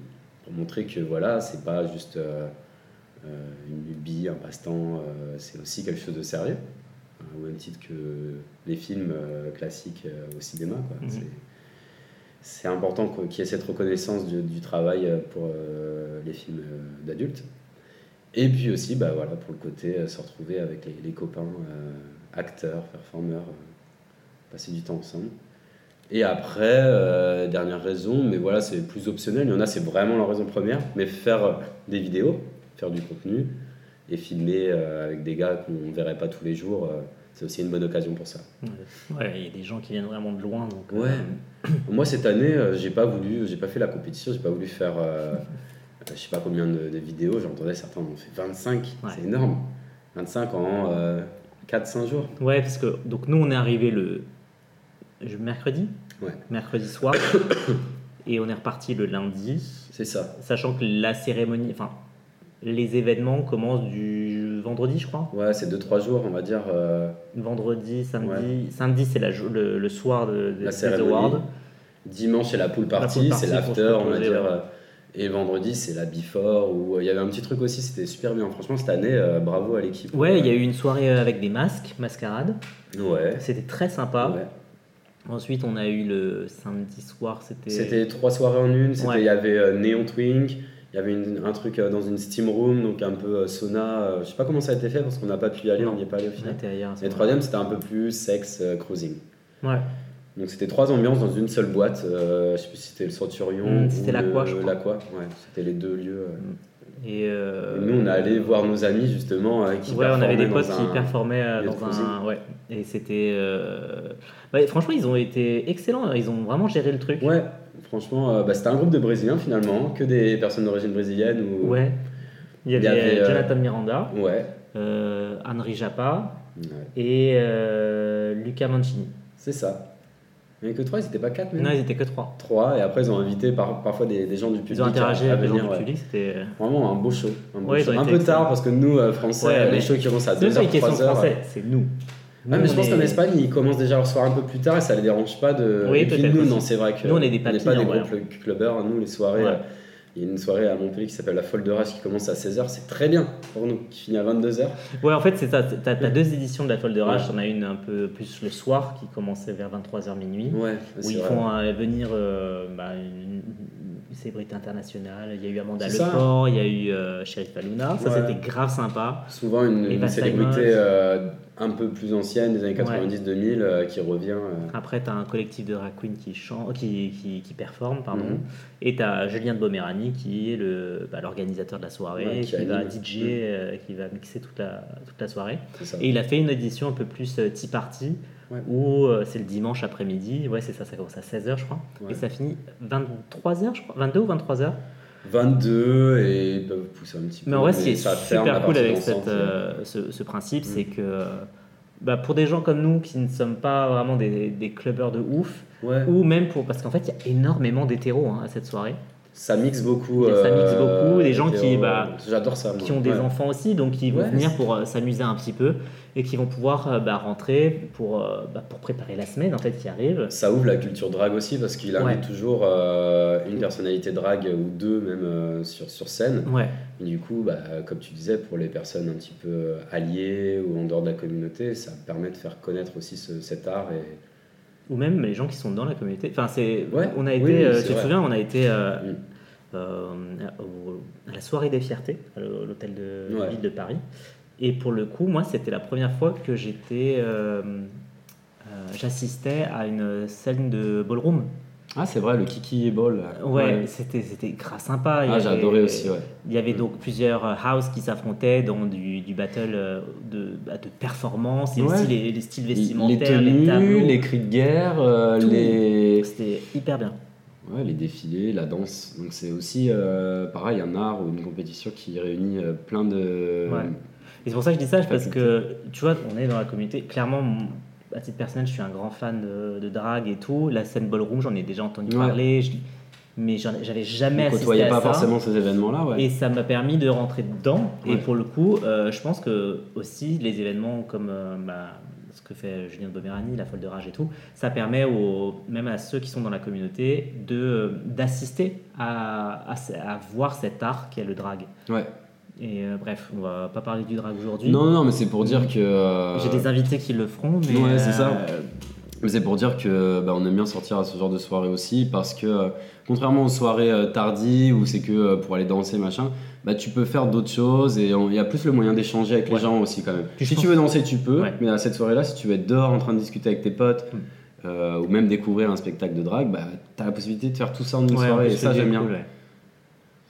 pour montrer que voilà, c'est pas juste euh, euh, une lubie, un passe-temps, euh, c'est aussi quelque chose de sérieux, hein, au même titre que les films euh, classiques euh, au cinéma. quoi. Mhm. C'est- important qu'il y ait cette reconnaissance du, du travail euh, pour euh, les films euh, d'adultes. Et puis aussi, bah, voilà, pour le côté euh, se retrouver avec les, les copains, euh, acteurs, performeurs, euh, passer du temps ensemble. Et après, dernière raison, mais voilà, c'est plus optionnel. Il y en a, c'est vraiment la raison première, mais faire des vidéos, faire du contenu et filmer avec des gars qu'on ne verrait pas tous les jours, c'est aussi une bonne occasion pour ça. Ouais, il y a des gens qui viennent vraiment de loin. Donc, Ouais. Moi, cette année, j'ai pas voulu, j'ai pas fait la compétition, j'ai pas voulu faire, je sais pas combien de, de vidéos, j'entendais certains en ont fait 25, Ouais. c'est énorme. 25 en euh, 4-5 jours. Ouais, parce que donc nous on est arrivé le mercredi, Ouais. mercredi soir, et on est reparti le lundi, C'est ça. sachant que la cérémonie, enfin les événements commencent du vendredi, je crois. Ouais, c'est 2-3 jours, on va dire. euh, Vendredi, samedi. Samedi, c'est le, le soir de, de- La des cérémonie. awards. Dimanche, c'est la pool party, c'est l'after, on va dire. ouais. Et vendredi, c'est la before. Où euh, il y avait un petit truc aussi, c'était super bien. Franchement, cette année, euh, bravo à l'équipe. Ouais, il y a eu une soirée euh, avec des masques, mascarade. Ouais. C'était très sympa. ouais. Ensuite, on a eu le samedi soir, c'était. C'était trois soirées en une. Il Ouais. y avait euh, Neon Twink, il y avait une- un truc euh, dans une steam room, donc un peu euh, sauna. je sais pas comment ça a été fait parce qu'on n'a pas pu y aller, Non. on n'y est pas allé au final. Et troisième, c'était un peu plus sex euh, cruising. Ouais. Donc c'était trois ambiances dans une seule boîte. euh, je sais plus si c'était le Centurion Mm, ou c'était l'Aqua, je crois. l'Aqua, ouais. C'était les deux lieux. euh. Et, euh, Et nous, on est allé voir nos amis justement euh, qui Ouais, on avait des potes qui performaient dans un. Ouais. Et c'était. euh, ouais, franchement, ils ont été excellents. Ils ont vraiment géré le truc. Ouais, franchement, bah, c'était un groupe de Brésiliens finalement, que des personnes d'origine brésilienne. Ou... Ouais. Il y Il y avait, Jonathan Miranda, Ouais. Henri Japa Ouais. et Luca Mancini. C'est ça. Il n'y avait que trois, ils n'étaient pas quatre même Non, ils étaient que trois. Trois, et après ils ont invité par- parfois des, des gens du public Ils ont interagi avec les gens venir. du ouais. public. C'était. Vraiment un beau show. Un, beau Ouais, show. Un peu tard parce que nous, euh, Français, Ouais, les mais shows qui commencent à C'est même pas 2h, une question de 3h. français, c'est nous. Ouais, mais Nous, je on pense qu'en Espagne, ils commencent déjà à recevoir un peu plus tard et ça les dérange pas de. Oui, et puis nous, aussi. non, c'est vrai que. Nous, on est des n'est pas des gros clubbers. Nous, les soirées. Ouais. Il y a une soirée à Montpellier qui s'appelle la Folle de Rage qui commence à 16h, c'est très bien pour nous, qui finit à 22h. Ouais, en fait, c'est ça. T'as as deux éditions de la Folle de Rage. Ouais. T'en as une un peu plus le soir qui commençait vers 23h minuit. Ouais, où ils vrai. font euh, venir euh, bah, une célébrité internationale. Il y a eu Amanda. Leport, il y a eu euh, Sheriff Aluna. Ça, Ouais. c'était grave sympa. Souvent une, célébrité euh, un peu plus ancienne, des années 90-2000, euh, qui revient. euh, Après, tu as un collectif de drag queens qui, chante, qui, qui, qui performe. Pardon. Mhm. Et tu as Julien de Bomerani qui est le, bah, l'organisateur de la soirée, Ouais, qui qui, va. DJ, Mhm. euh, qui va mixer toute la, toute la soirée. Et il a fait une édition un peu plus tea party, Ouais. où euh, c'est le dimanche après-midi. Ouais, c'est ça, ça commence à 16h, je crois. Ouais. Et ça finit 23h, je crois. 22 ou 23h 22 et ils peuvent pousser un petit peu. Mais en vrai, ce qui est super cool avec cette, euh, ce, ce principe, Mm. c'est que euh, bah, pour des gens comme nous qui ne sommes pas vraiment des, des clubbers de ouf, Ouais. ou même pour. Parce qu'en fait, il y a énormément d'hétéros hein, à cette soirée, Ça mixe beaucoup. Ça mixe euh, beaucoup, des gens qui, bah, J'adore ça. moi. qui ont des Ouais. enfants aussi, donc qui vont Ouais, venir pour euh, s'amuser un petit peu et qui vont pouvoir euh, bah, rentrer pour, euh, bah, pour préparer la semaine en fait qui arrive. Ça ouvre la culture drague aussi parce qu'il invite Ouais. toujours euh, une personnalité drague ou deux même euh, sur, sur scène. Ouais, Et du coup, bah, comme tu disais, pour les personnes un petit peu alliées ou en dehors de la communauté, ça permet de faire connaître aussi ce- cet art. Et... ou même les gens qui sont dans la communauté. Enfin, c'est, Ouais, on a été, oui, euh, tu te souviens, on a été euh, Mm. euh, à la soirée des fiertés, à l'hôtel de Ouais. ville de Paris. Et pour le coup, moi, c'était la première fois que j'étais, j'assistais à une scène de ballroom. Ah, c'est vrai, le Kiki Ball. Ouais, c'était c'était grave sympa. Ah, adoré aussi, ouais. Il y avait donc plusieurs euh, house qui s'affrontaient dans du, du battle euh, de, bah, de performance, et Ouais. aussi les, les styles Les vestimentaires, les, tenues, tableaux. les cris de guerre, euh, les... C'était hyper bien. Ouais, les défilés, la danse. Donc c'est aussi, euh, pareil, un art ou une compétition qui réunit plein de... Ouais. Et c'est pour ça que je dis ça, parce que tu vois, on est dans la communauté. Clairement, à titre personnel, je suis un grand fan de, de drague et tout. La scène ballroom, j'en ai déjà entendu Ouais. parler, je- mais j'avais jamais assisté à pas ça. forcément ces événements-là, ouais. Et ça m'a permis de rentrer dedans. Et pour le coup, euh, je pense que aussi les événements comme euh, bah, ce que fait Julien de Bomerani, la folle de rage et tout, ça permet aux, même à ceux qui sont dans la communauté de d'assister à, à, ce- à voir cet art qu'est le drag. Ouais. Et euh, bref, on va pas parler du drag aujourd'hui. Non, non, mais c'est pour dire que... euh, J'ai des invités qui le feront, mais Ouais, c'est ça. euh, Mais c'est pour dire que bah, on aime bien sortir à ce genre de soirée aussi parce que euh, contrairement aux soirées euh, tardives où c'est que euh, pour aller danser machin, bah tu peux faire d'autres choses et on- il y a plus le moyen d'échanger avec Ouais. les gens aussi quand même. Puis je si pense- tu veux danser, tu peux, Ouais. mais à cette soirée-là, si tu veux être dehors en train de discuter avec tes potes Mm. euh, ou même découvrir un spectacle de drague, bah t'as la possibilité de faire tout ça en une ouais, en soirée plus, et ça j'aime bien. cool, ouais.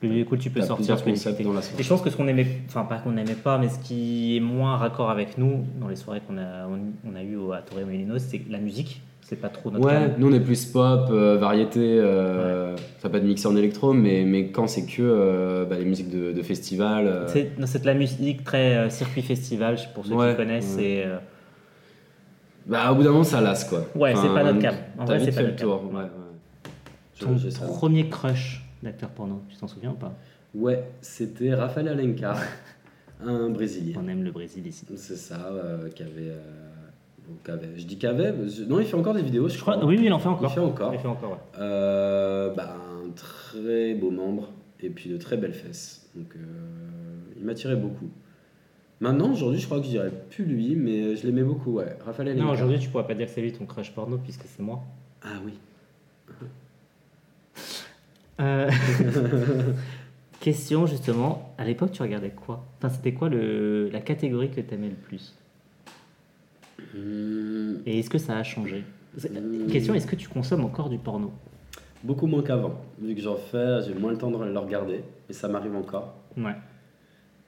Le lieu cool, tu peux sortir, plusieurs tu peux concepts discuter. dans la Et soirée. je pense que ce qu'on aimait, enfin pas qu'on n'aimait pas, mais ce qui est moins raccord avec nous dans les soirées qu'on a, on, on a eu au- à Torre Molinos, c'est la musique, c'est pas trop notre Ouais, nous on est plus pop, euh, variété, euh, ça peut être mixé en électro, mais, mais quand c'est que euh, bah, les musiques de, de festival. euh, C'est de la musique très euh, circuit festival, pour ceux Ouais, qui connaissent. ouais. euh, Bah, au bout d'un moment, ça lasse quoi. Ouais, c'est pas notre cam. En vrai, c'est pas notre cam. tour. Ouais, ouais. Ton premier crush d'acteur porno, tu t'en souviens ou pas? Ouais, c'était Rafael Alencar, un Brésilien. On aime le Brésil ici. C'est ça, euh, qui avait, euh, bon, qui avait- Je dis qu'avait. Non, il fait encore des vidéos, je, Je crois, crois. oui, oui, il en fait encore. Il fait encore. Il fait encore, ouais. Euh, bah, un très beau membre et puis de très belles fesses. Donc, euh, il m'attirait beaucoup. Maintenant, aujourd'hui, je crois que je dirais plus lui, mais je l'aimais beaucoup, ouais. Raphaël Alencar. Non, aujourd'hui, tu pourras pas dire que c'est lui ton crush porno puisque c'est moi. Ah oui. Euh, Question justement, à l'époque, tu regardais quoi? Enfin, c'était quoi le... la catégorie que tu aimais le plus? Hmm, Et est-ce que ça a changé? Hmm. Question, est-ce que tu consommes encore du porno? Beaucoup moins qu'avant. Vu que j'en fais, j'ai moins le temps de le regarder, et ça m'arrive encore. Ouais.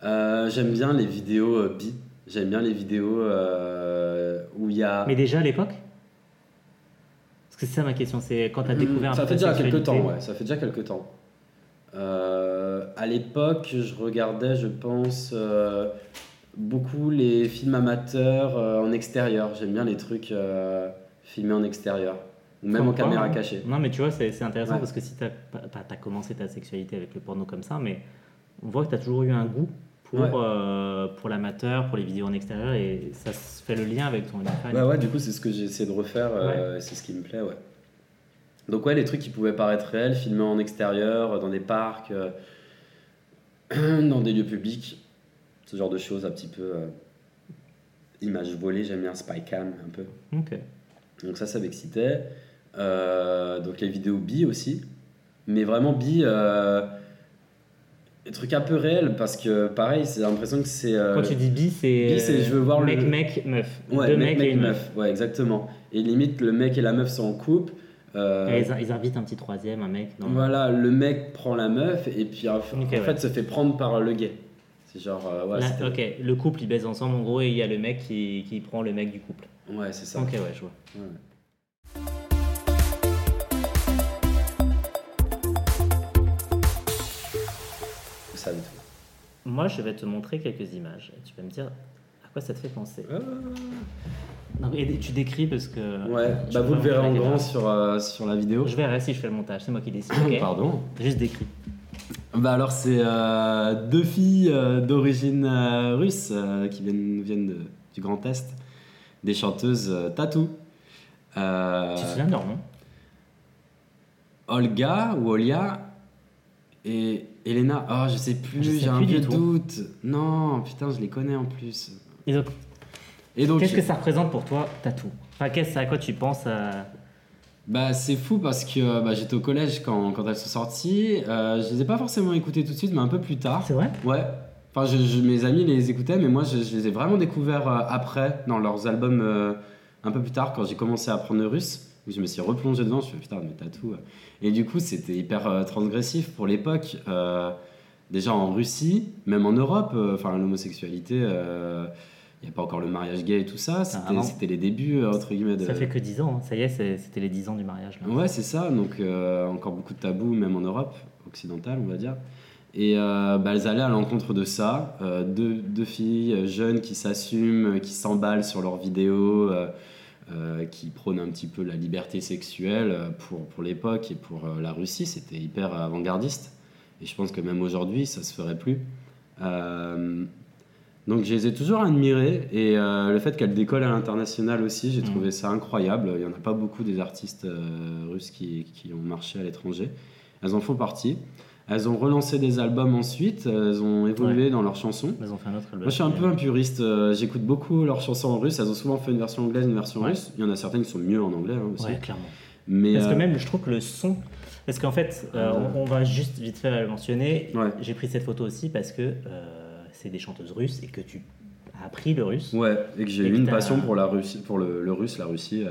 Euh, J'aime bien les vidéos euh, bi. J'aime bien les vidéos euh, où il y a. Mais déjà à l'époque? Parce que c'est ça ma question, c'est quand tu as découvert un Ça fait déjà quelques temps, ouais. Ça fait déjà quelques temps. Euh, à l'époque, je regardais, je pense, euh, beaucoup les films amateurs euh, en extérieur. J'aime bien les trucs euh, filmés en extérieur. Ou même en caméra hein cachée. Non, mais tu vois, c'est intéressant Ouais. parce que si tu as, commencé ta sexualité avec le porno comme ça, mais on voit que tu as toujours eu un goût pour, Ouais. euh, pour l'amateur, pour les vidéos en extérieur, et ça se fait le lien avec ton OnlyFans. Ouais, ouais, du coup, c'est ce que j'ai essayé de refaire, euh, c'est ce qui me plaît, ouais. Donc, ouais, les trucs qui pouvaient paraître réels, filmés en extérieur, dans des parcs, euh, dans des lieux publics, ce genre de choses, un petit peu. images volées, j'aime bien spy cam un peu. Ok. Donc, ça, ça m'excitait. Donc, les vidéos bi aussi. Mais vraiment bi, des trucs un peu réels, parce que pareil, c'est l'impression que c'est. euh, Quand tu dis bi, c'est. c'est je veux voir le- mec, mec, meuf. Ouais, Deux mec, et mec, une meuf. Ouais, exactement. Et limite, le mec et la meuf sont en couple. euh, ils, ils invitent un petit troisième, un mec. Dans... voilà, le mec prend la meuf et puis en, fait ouais. se fait prendre par le gay. C'est genre, euh, ouais, Là, c'était- ok, le couple ils baisent ensemble en gros et il y a le mec qui, qui prend le mec du couple. ouais, c'est ça. Ok, ouais, je vois. Ouais. Moi je vais te montrer quelques images et tu vas me dire à quoi ça te fait penser. Non, et tu décris parce que. Ouais, bah vous le verrez en grand sur, euh, sur la vidéo. Je verrai si je fais le montage, c'est moi qui décide. ok Pardon. Juste décris. Bah alors c'est euh, deux filles euh, d'origine russe qui viennent, viennent de- du Grand Est, des chanteuses. Euh, Tu te souviens de leur nom? Olga ou Olia et Elena. Oh je sais plus, j'ai un peu de doute. Non, putain je les connais en plus. Et donc, Qu'est-ce que ça représente pour toi, Tatou? Enfin, qu'est-ce à quoi tu penses à... Bah, c'est fou parce que euh, bah, j'étais au collège quand, quand elles sont sorties. Euh, je les ai pas forcément écoutées tout de suite, mais un peu plus tard. C'est vrai? Ouais. Enfin, je, je- mes amis les écoutaient, mais moi, je, je les ai vraiment découverts euh, après, dans leurs albums euh, un peu plus tard, quand j'ai commencé à apprendre le russe, je me suis replongé dedans. Je me suis dit, putain, mais t'as tout. Et du coup, c'était hyper euh, transgressif pour l'époque. Euh, déjà en Russie, même en Europe, euh, enfin, l'homosexualité, il n'y a pas encore le mariage gay et tout ça. C'était les débuts, euh, entre guillemets, de. Ça fait que 10 ans, hein. ça y est, c'était les 10 ans du mariage. Là. Ouais, c'est ça. Donc, euh, encore beaucoup de tabous, même en Europe occidentale, on va dire. Et euh, bah, elles allaient à l'encontre de ça. Euh, deux, deux filles euh, jeunes qui s'assument, euh, qui s'emballent sur leurs vidéos, euh, euh, qui prônent un petit peu la liberté sexuelle euh, pour, pour l'époque et pour euh, la Russie. C'était hyper avant-gardiste. Et je pense que même aujourd'hui, ça se ferait plus. Euh, donc, je les ai toujours admirées. Et euh, le fait qu'elles décollent à l'international aussi, j'ai Mhm. trouvé ça incroyable. Il n'y en a pas beaucoup des artistes russes qui, qui ont marché à l'étranger. Elles en font partie. Elles ont relancé des albums ensuite. Elles ont évolué dans leurs chansons. Ils ont fait un autre album. Moi, je suis un peu un puriste. euh, J'écoute beaucoup leurs chansons en russe. Elles ont souvent fait une version anglaise, une version Ouais. russe. Il y en a certaines qui sont mieux en anglais hein, aussi. Ouais, clairement. Mais Parce que euh, même, je trouve que le son. Parce qu'en fait, euh, on, va juste vite fait le mentionner. J'ai pris cette photo aussi parce que c'est des chanteuses russes et que tu as appris le russe. ouais, et que j'ai eu une passion pour la Russie, pour le, le russe, la Russie.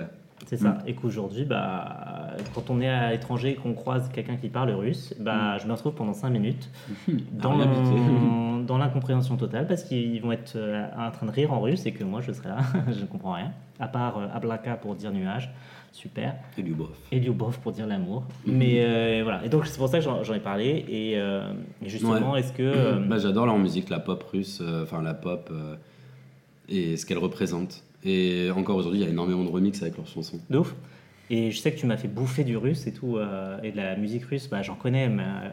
C'est ça. Mm. Et qu'aujourd'hui, bah, quand on est à l'étranger et qu'on croise quelqu'un qui parle russe, bah, je me retrouve pendant 5 minutes dans, Mm. L'incompréhension totale parce qu'ils vont être euh, en train de rire en russe et que moi je serai là, je ne comprends rien. À part euh, Ablaka pour dire nuage, super. Et du bof. Et Lyubov pour dire l'amour. Mhm. Mais euh, voilà. Et donc c'est pour ça que j'en ai parlé. Et, euh, et justement, est-ce que. euh, Bah, J'adore leur musique, la pop russe, enfin la pop et ce qu'elle représente. Et encore aujourd'hui, il y a énormément de remix avec leurs chansons. De ouf. Et je sais que tu m'as fait bouffer du russe et tout, euh, et de la musique russe, bah, j'en connais, mais euh,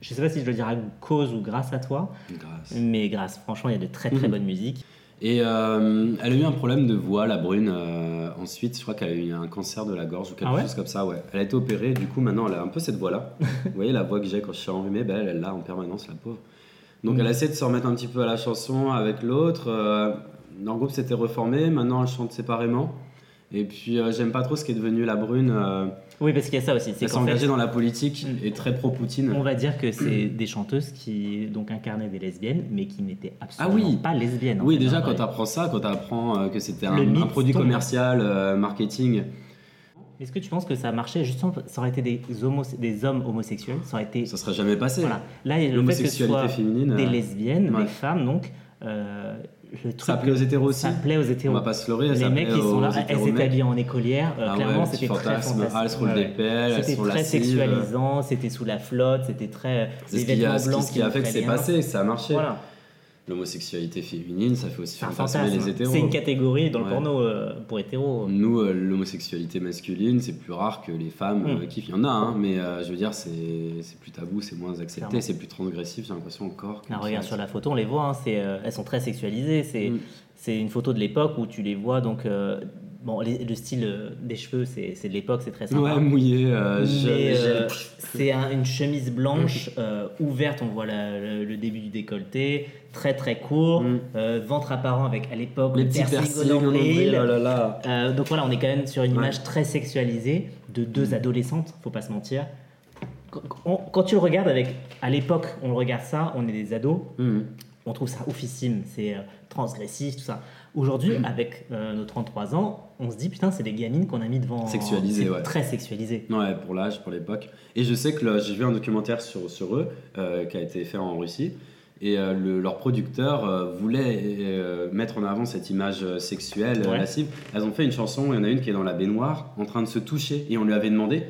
je sais pas si je le dirais à cause ou grâce à toi, Grâce. mais grâce. Franchement, il y a de très très Mhm. bonne musique. Et euh, elle a eu un problème de voix, la brune. euh, ensuite, je crois qu'elle a eu un cancer de la gorge ou quelque Ah ouais chose comme ça. Ouais. Elle a été opérée, du coup, maintenant, elle a un peu cette voix-là. Vous voyez la voix que j'ai quand je suis enrhumé, ben, elle, l'a en permanence, la pauvre. Donc, Mhm. elle a essayé de se remettre un petit peu à la chanson avec l'autre. Euh, leur groupe s'était reformé, maintenant, elle chante séparément. Et puis, euh, j'aime pas trop ce qui est devenu la brune. euh, Oui, parce qu'il y a ça aussi. C'est fait, dans la politique Mhm. et très pro-Poutine. on va dire que c'est des chanteuses qui donc incarnaient des lesbiennes, mais qui n'étaient absolument Ah oui. pas lesbiennes. en Oui, fait, déjà en quand tu apprends ça, quand tu apprends que c'était un, produit commercial, euh, marketing, Est-ce que tu penses que ça a marché justement Ça aurait été des, homo- des hommes homosexuels, ça aurait été. ça serait jamais passé. Voilà. Là, le fait que ce L'homosexualité soit féminine, des euh, lesbiennes, ouais. des femmes, donc euh, le truc. ça plaît aux hétéros aussi. Ça plaît aux On hétéros. va pas se leurrer, Les mecs qui sont là, elles étaient habillées en écolière. euh, Ah ouais, clairement, petit c'était très fantastique. Ah, elles se roulent Ouais, des ouais. pelles, elles C'était très sexualisant, c'était sous la flotte, c'était très. C'est ce qui a, ce qui- fait que c'est passé, ça a marché. Voilà. L'homosexualité féminine, ça fait aussi fantasmer fantasme. les hétéros. C'est une catégorie dans le Ouais. porno euh, pour hétéros. Nous, euh, l'homosexualité masculine, c'est plus rare que les femmes Mm. euh, kiffent. Il y en a, hein, mais je veux dire, c'est plus tabou, c'est moins accepté, c'est plus transgressif, j'ai l'impression encore. que Ah, regarde sur la photo, on les voit, hein, elles sont très sexualisées. C'est, Mm. c'est une photo de l'époque où tu les vois. Donc, bon, les- le style euh, des cheveux, c'est, c'est de l'époque, c'est très sympa. Ouais, mouillé, euh, Mais euh, c'est un- une chemise blanche euh, ouverte, on voit la- le, le début du décolleté, très très court, Mm. euh, ventre apparent avec à l'époque les le petits piercing piercings au nombril. oh donc voilà, on est quand même sur une Ouais. image très sexualisée de deux Mm. adolescentes, faut pas se mentir. Quand, on- quand tu le regardes avec, à l'époque, on regarde ça, on est des ados, Mm. on trouve ça oufissime, c'est transgressif, tout ça. Aujourd'hui, avec euh, nos 33 ans, on se dit putain, c'est des gamines qu'on a mis devant. Sexualisées, ouais. Très sexualisé. Ouais, pour l'âge, pour l'époque. Et je sais que j'ai vu un documentaire sur, sur eux euh, qui a été fait en Russie. Et euh, le- leur producteur euh, voulait mettre en avant cette image sexuelle, Ouais. lascive. Elles ont fait une chanson, il y en a une qui est dans la baignoire, en train de se toucher. Et on lui avait demandé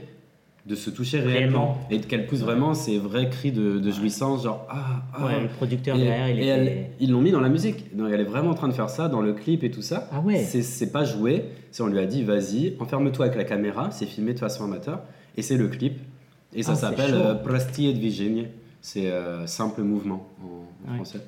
de se toucher réellement, réellement. et qu'elle pousse vraiment ces vrais cris de, jouissance genre ah, ah. Ouais, le producteur et, derrière il et elle, ils l'ont mis dans la musique. Donc elle est vraiment en train de faire ça dans le clip et tout ça. Ah ouais. C'est pas joué. C'est on lui a dit vas-y enferme-toi avec la caméra. C'est filmé de façon amateur. Et c'est le clip. Et ça ah, s'appelle euh, Prastille de Virginie. C'est euh, simple mouvement en, français.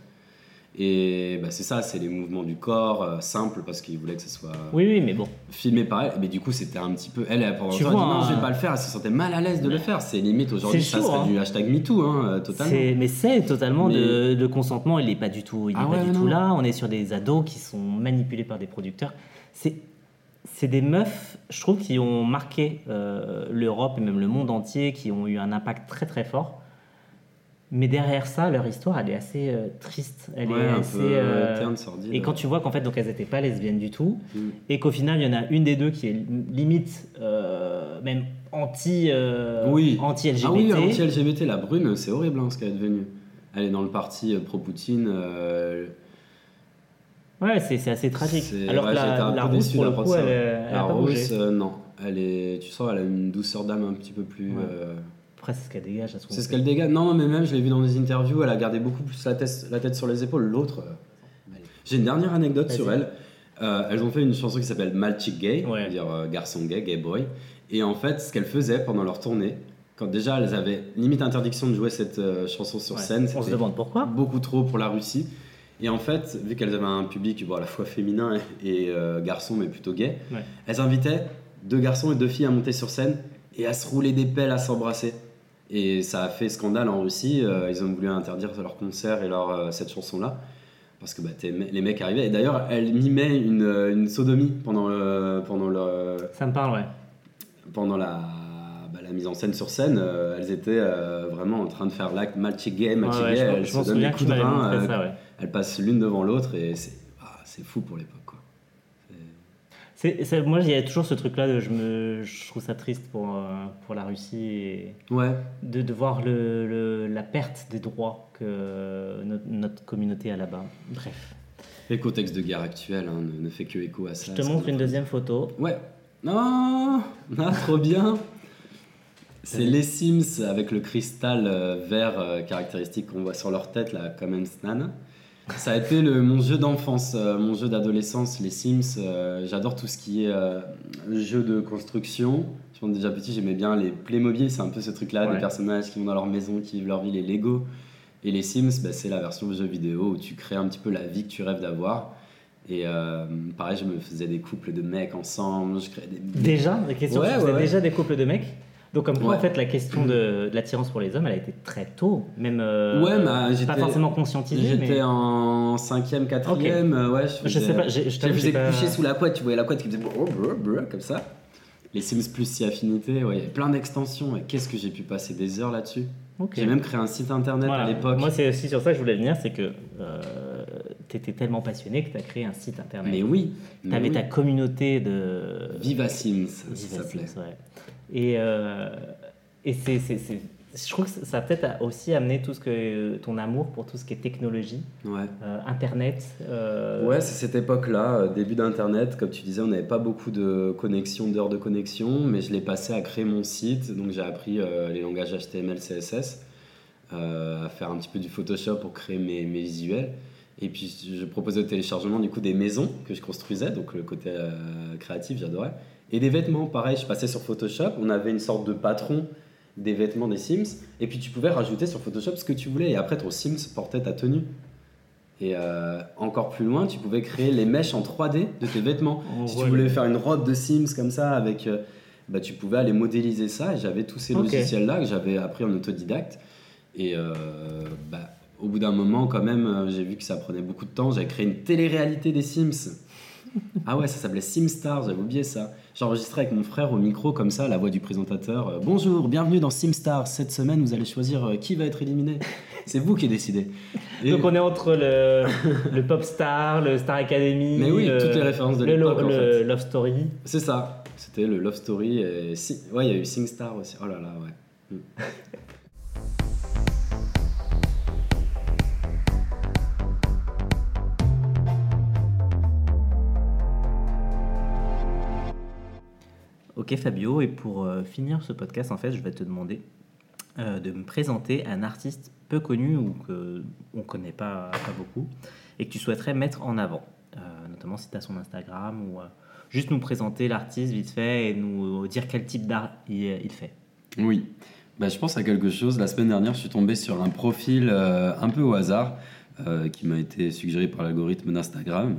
Et bah, c'est ça, c'est les mouvements du corps, euh, simples parce qu'ils voulaient que ce soit Oui, oui, mais bon. filmé par elle. Mais du coup, c'était un petit peu. Elle, elle, pendant Tu elle dit vois, non, je vais un- pas le faire. Elle se sentait mal à l'aise de le faire. C'est limite aujourd'hui, ça chaud, serait hein. du hashtag MeToo, hein, euh, totalement. Mais c'est totalement Mais- de, le consentement, il n'est pas du tout, il est Ah pas ouais, du non. tout là. On est sur des ados qui sont manipulés par des producteurs. C'est c'est des meufs, je trouve, qui ont marqué euh, l'Europe et même le monde entier, qui ont eu un impact très très fort. Mais derrière ça, leur histoire, elle est assez euh, triste. Elle Ouais, est un assez. peu euh, terne, sordide. et quand tu vois qu'en fait, donc elles n'étaient pas lesbiennes du tout, Mm. et qu'au final, il y en a une des deux qui est limite euh, même anti, Oui. anti-LGBT. Ah oui, anti-LGBT, la brune, c'est horrible hein, ce qu'elle est devenue. Elle est dans le parti pro-Poutine. Ouais, c'est assez tragique. Alors ouais, que la, la rousse, déçu pour le d'apprendre coup, ça. elle, elle la a pas rousse, bougé. non. Elle est, tu sens, elle a une douceur d'âme un petit peu plus. Ouais. Après, c'est ce qu'elle dégage. à son c'est ce qu'elle dégage. Non, mais même, je l'ai vu dans des interviews, elle a gardé beaucoup plus la tête, la tête sur les épaules. L'autre. euh, J'ai une dernière anecdote sur elle. Euh, elles ont fait une chanson qui s'appelle Malchik Gay, Ouais. c'est-à-dire euh, garçon gay, gay boy. Et en fait, ce qu'elles faisaient pendant leur tournée, quand déjà elles avaient limite interdiction de jouer cette euh, chanson sur Ouais. scène, On se c'était demande pourquoi. beaucoup trop pour la Russie. Et en fait, vu qu'elles avaient un public bon, à la fois féminin et euh, garçon, mais plutôt gay, Ouais. elles invitaient deux garçons et deux filles à monter sur scène et à se rouler des pelles, à s'embrasser. Et ça a fait scandale en Russie. euh, ils ont voulu interdire leur concert et leur, euh, cette chanson-là. Parce que bah, les mecs arrivaient. Et d'ailleurs, elles mimaient une, euh, une sodomie pendant, le, pendant, le, Ça me parle, ouais. pendant la, bah, la mise en scène sur scène. euh, elles étaient euh, vraiment en train de faire l'acte malchi gay, malchi Ouais, ouais, gay. je m'en- elles je se donnent des coups de montré euh, ouais. elles passent l'une devant l'autre et c'est ah, c'est fou pour l'époque. C'est- moi, il y a toujours ce truc-là, de je, me, je trouve ça triste pour, euh, pour la Russie et Ouais, de, de voir le, le- la perte des droits que notre, notre communauté a là-bas. Bref. et le contexte de guerre actuel hein, ne, ne fait que écho à ça. Je te montre une deuxième photo. Ouais. Non, ah, trop bien. C'est les Sims avec le cristal euh, vert euh, caractéristique qu'on voit sur leur tête, la Common Snan. Ça a été le, mon jeu d'enfance, euh, mon jeu d'adolescence, les Sims. euh, J'adore tout ce qui est euh, jeu de construction. Je pense déjà petit, j'aimais bien les Playmobil, c'est un peu ce truc-là, Ouais. des personnages qui vont dans leur maison, qui vivent leur vie, les Lego. Et les Sims, bah, c'est la version jeu vidéo où tu crées un petit peu la vie que tu rêves d'avoir. Et euh, pareil, je me faisais des couples de mecs ensemble, je créais des... Déjà, des questions, Ouais, tu faisais ouais, ouais. déjà des couples de mecs? Donc comme quoi, Ouais. en fait, la question de, de l'attirance pour les hommes, elle a été très tôt, même euh, Ouais, bah, pas forcément conscientisée. J'étais mais... en 5ème, 4ème, euh, ouais. Je sais pas, je Je t'avoue, faisais pas- coucher sous la couette, tu voyais la couette qui faisait comme ça. Les Sims Plus si affinité, ouais, il y avait plein d'extensions. Et qu'est-ce que j'ai pu passer des heures là-dessus? Ok. J'ai même créé un site internet Voilà. à l'époque. Moi, c'est aussi sur ça que je voulais venir, c'est que tu étais tellement passionné que tu as créé un site internet. Mais oui, Tu avais oui. ta communauté de. Viva Sims, ça s'appelait. Ouais. Et, euh, et c'est, c'est- c'est- je trouve que ça a peut-être aussi amené tout ce que ton amour pour tout ce qui est technologie, Ouais. euh, internet. euh, Ouais, c'est cette époque-là, euh, début d'Internet. Comme tu disais, on n'avait pas beaucoup de connexion, d'heures de connexion, mais je l'ai passé à créer mon site. Donc j'ai appris euh, les langages HTML, CSS, à faire un petit peu du Photoshop pour créer mes, mes visuels. Et puis je proposais au téléchargement du coup des maisons que je construisais, donc le côté euh, créatif, j'adorais. Et des vêtements, pareil, je passais sur Photoshop. On avait une sorte de patron des vêtements des Sims. Et puis tu pouvais rajouter sur Photoshop ce que tu voulais. Et après, ton Sims portait ta tenue. Et euh, encore plus loin, tu pouvais créer les mèches en 3D de tes vêtements. Si tu voulais faire une robe de Sims comme ça, avec, euh, bah, tu pouvais aller modéliser ça. Et j'avais tous ces logiciels-là que j'avais appris en autodidacte. Et bah, au bout d'un moment, quand même, euh, j'ai vu que ça prenait beaucoup de temps. J'avais créé une télé-réalité des Sims. Ah ouais, ça s'appelait SimStar, j'avais oublié ça. J'enregistrais avec mon frère au micro comme ça, la voix du présentateur. euh, Bonjour, bienvenue dans SimStar. Cette semaine, vous allez choisir euh, qui va être éliminé. C'est vous qui décidez. Et- Donc on est entre le, le Pop Star, le Star Academy, Mais oui, le- toutes les références de le, en le fait. Love Story. C'est ça. C'était le Love Story. Et... Si- Ouais, il y a eu SingStar aussi. Oh là là, ouais. Ok Fabio, et pour euh, finir ce podcast, en fait, je vais te demander euh, de me présenter un artiste peu connu ou que on connaît pas, pas beaucoup et que tu souhaiterais mettre en avant, Euh, notamment si tu as son Instagram ou juste nous présenter l'artiste vite fait et nous dire quel type d'art il, il fait. Oui. Bah, je pense à quelque chose. La semaine dernière, je suis tombé sur un profil un peu au hasard qui m'a été suggéré par l'algorithme d'Instagram.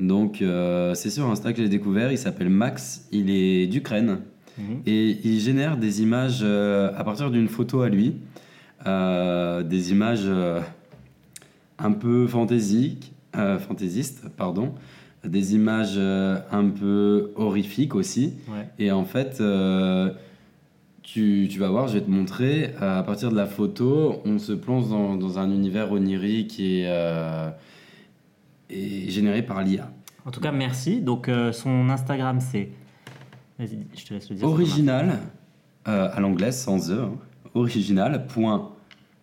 Donc, euh, c'est sur Insta que j'ai découvert. Il s'appelle Max. Il est d'Ukraine. Mhm. Et il génère des images euh, à partir d'une photo à lui, euh, des images un peu fantaisiques, fantaisistes, pardon, des images un peu horrifiques aussi. Ouais. Et en fait, tu, tu vas voir, je vais te montrer, à partir de la photo, on se plonge dans, dans un univers onirique et, et généré par l'IA. En tout cas, merci. Donc euh, son Instagram c'est, vas-y, je te laisse le dire. Original, euh, à l'anglaise, sans E, hein. original, point,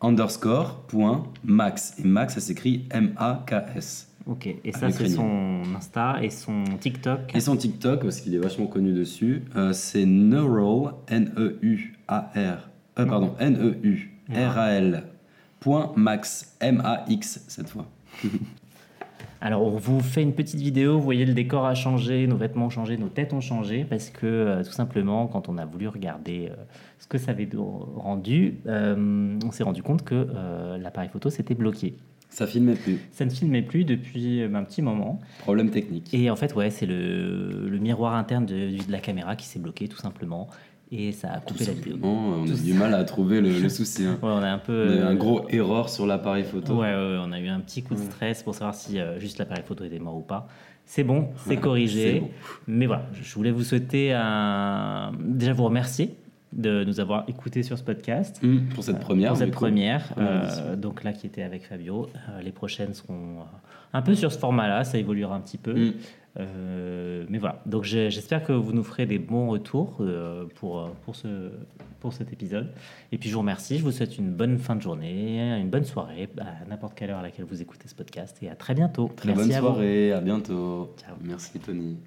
underscore, point, max. Et max, ça s'écrit M-A-K-S. Ok. Et ça c'est son Insta et son TikTok. Et son TikTok, parce qu'il est vachement connu dessus, euh, c'est Neural, N-E-U-A-R, euh, pardon, N-E-U-R-A-L, point max, M-A-X cette fois. Alors, on vous fait une petite vidéo. Vous voyez, le décor a changé, nos vêtements ont changé, nos têtes ont changé parce que, euh, tout simplement, quand on a voulu regarder euh, ce que ça avait rendu, euh, on s'est rendu compte que l'appareil photo s'était bloqué. Ça filmait plus. Ça ne filmait plus depuis un petit moment. Problème technique. Et en fait, ouais, c'est le, le miroir interne de, de la caméra qui s'est bloqué, tout simplement. Et ça a Tout coupé la vidéo. simplement, on a du mal à trouver le, le souci. hein. Ouais, on a un peu. On a eu un euh, gros erreur sur l'appareil photo. Ouais, ouais, ouais, on a eu un petit coup de stress pour savoir si euh, juste l'appareil photo était mort ou pas. C'est bon, c'est corrigé. Bon. Mais voilà, je voulais vous souhaiter un... déjà vous remercier de nous avoir écoutés sur ce podcast. Hum, pour cette première. Pour cette première, euh, donc là qui était avec Fabio. Euh, les prochaines seront euh, un peu sur ce format-là, ça évoluera un petit peu. Hum. Euh, mais voilà, donc j'espère que vous nous ferez des bons retours euh, pour, pour, ce, pour cet épisode. Et puis je vous remercie, je vous souhaite une bonne fin de journée, une bonne soirée, à n'importe quelle heure à laquelle vous écoutez ce podcast. Et à très bientôt. Très Merci bonne à vous. soirée, à bientôt. Ciao. Merci Tony.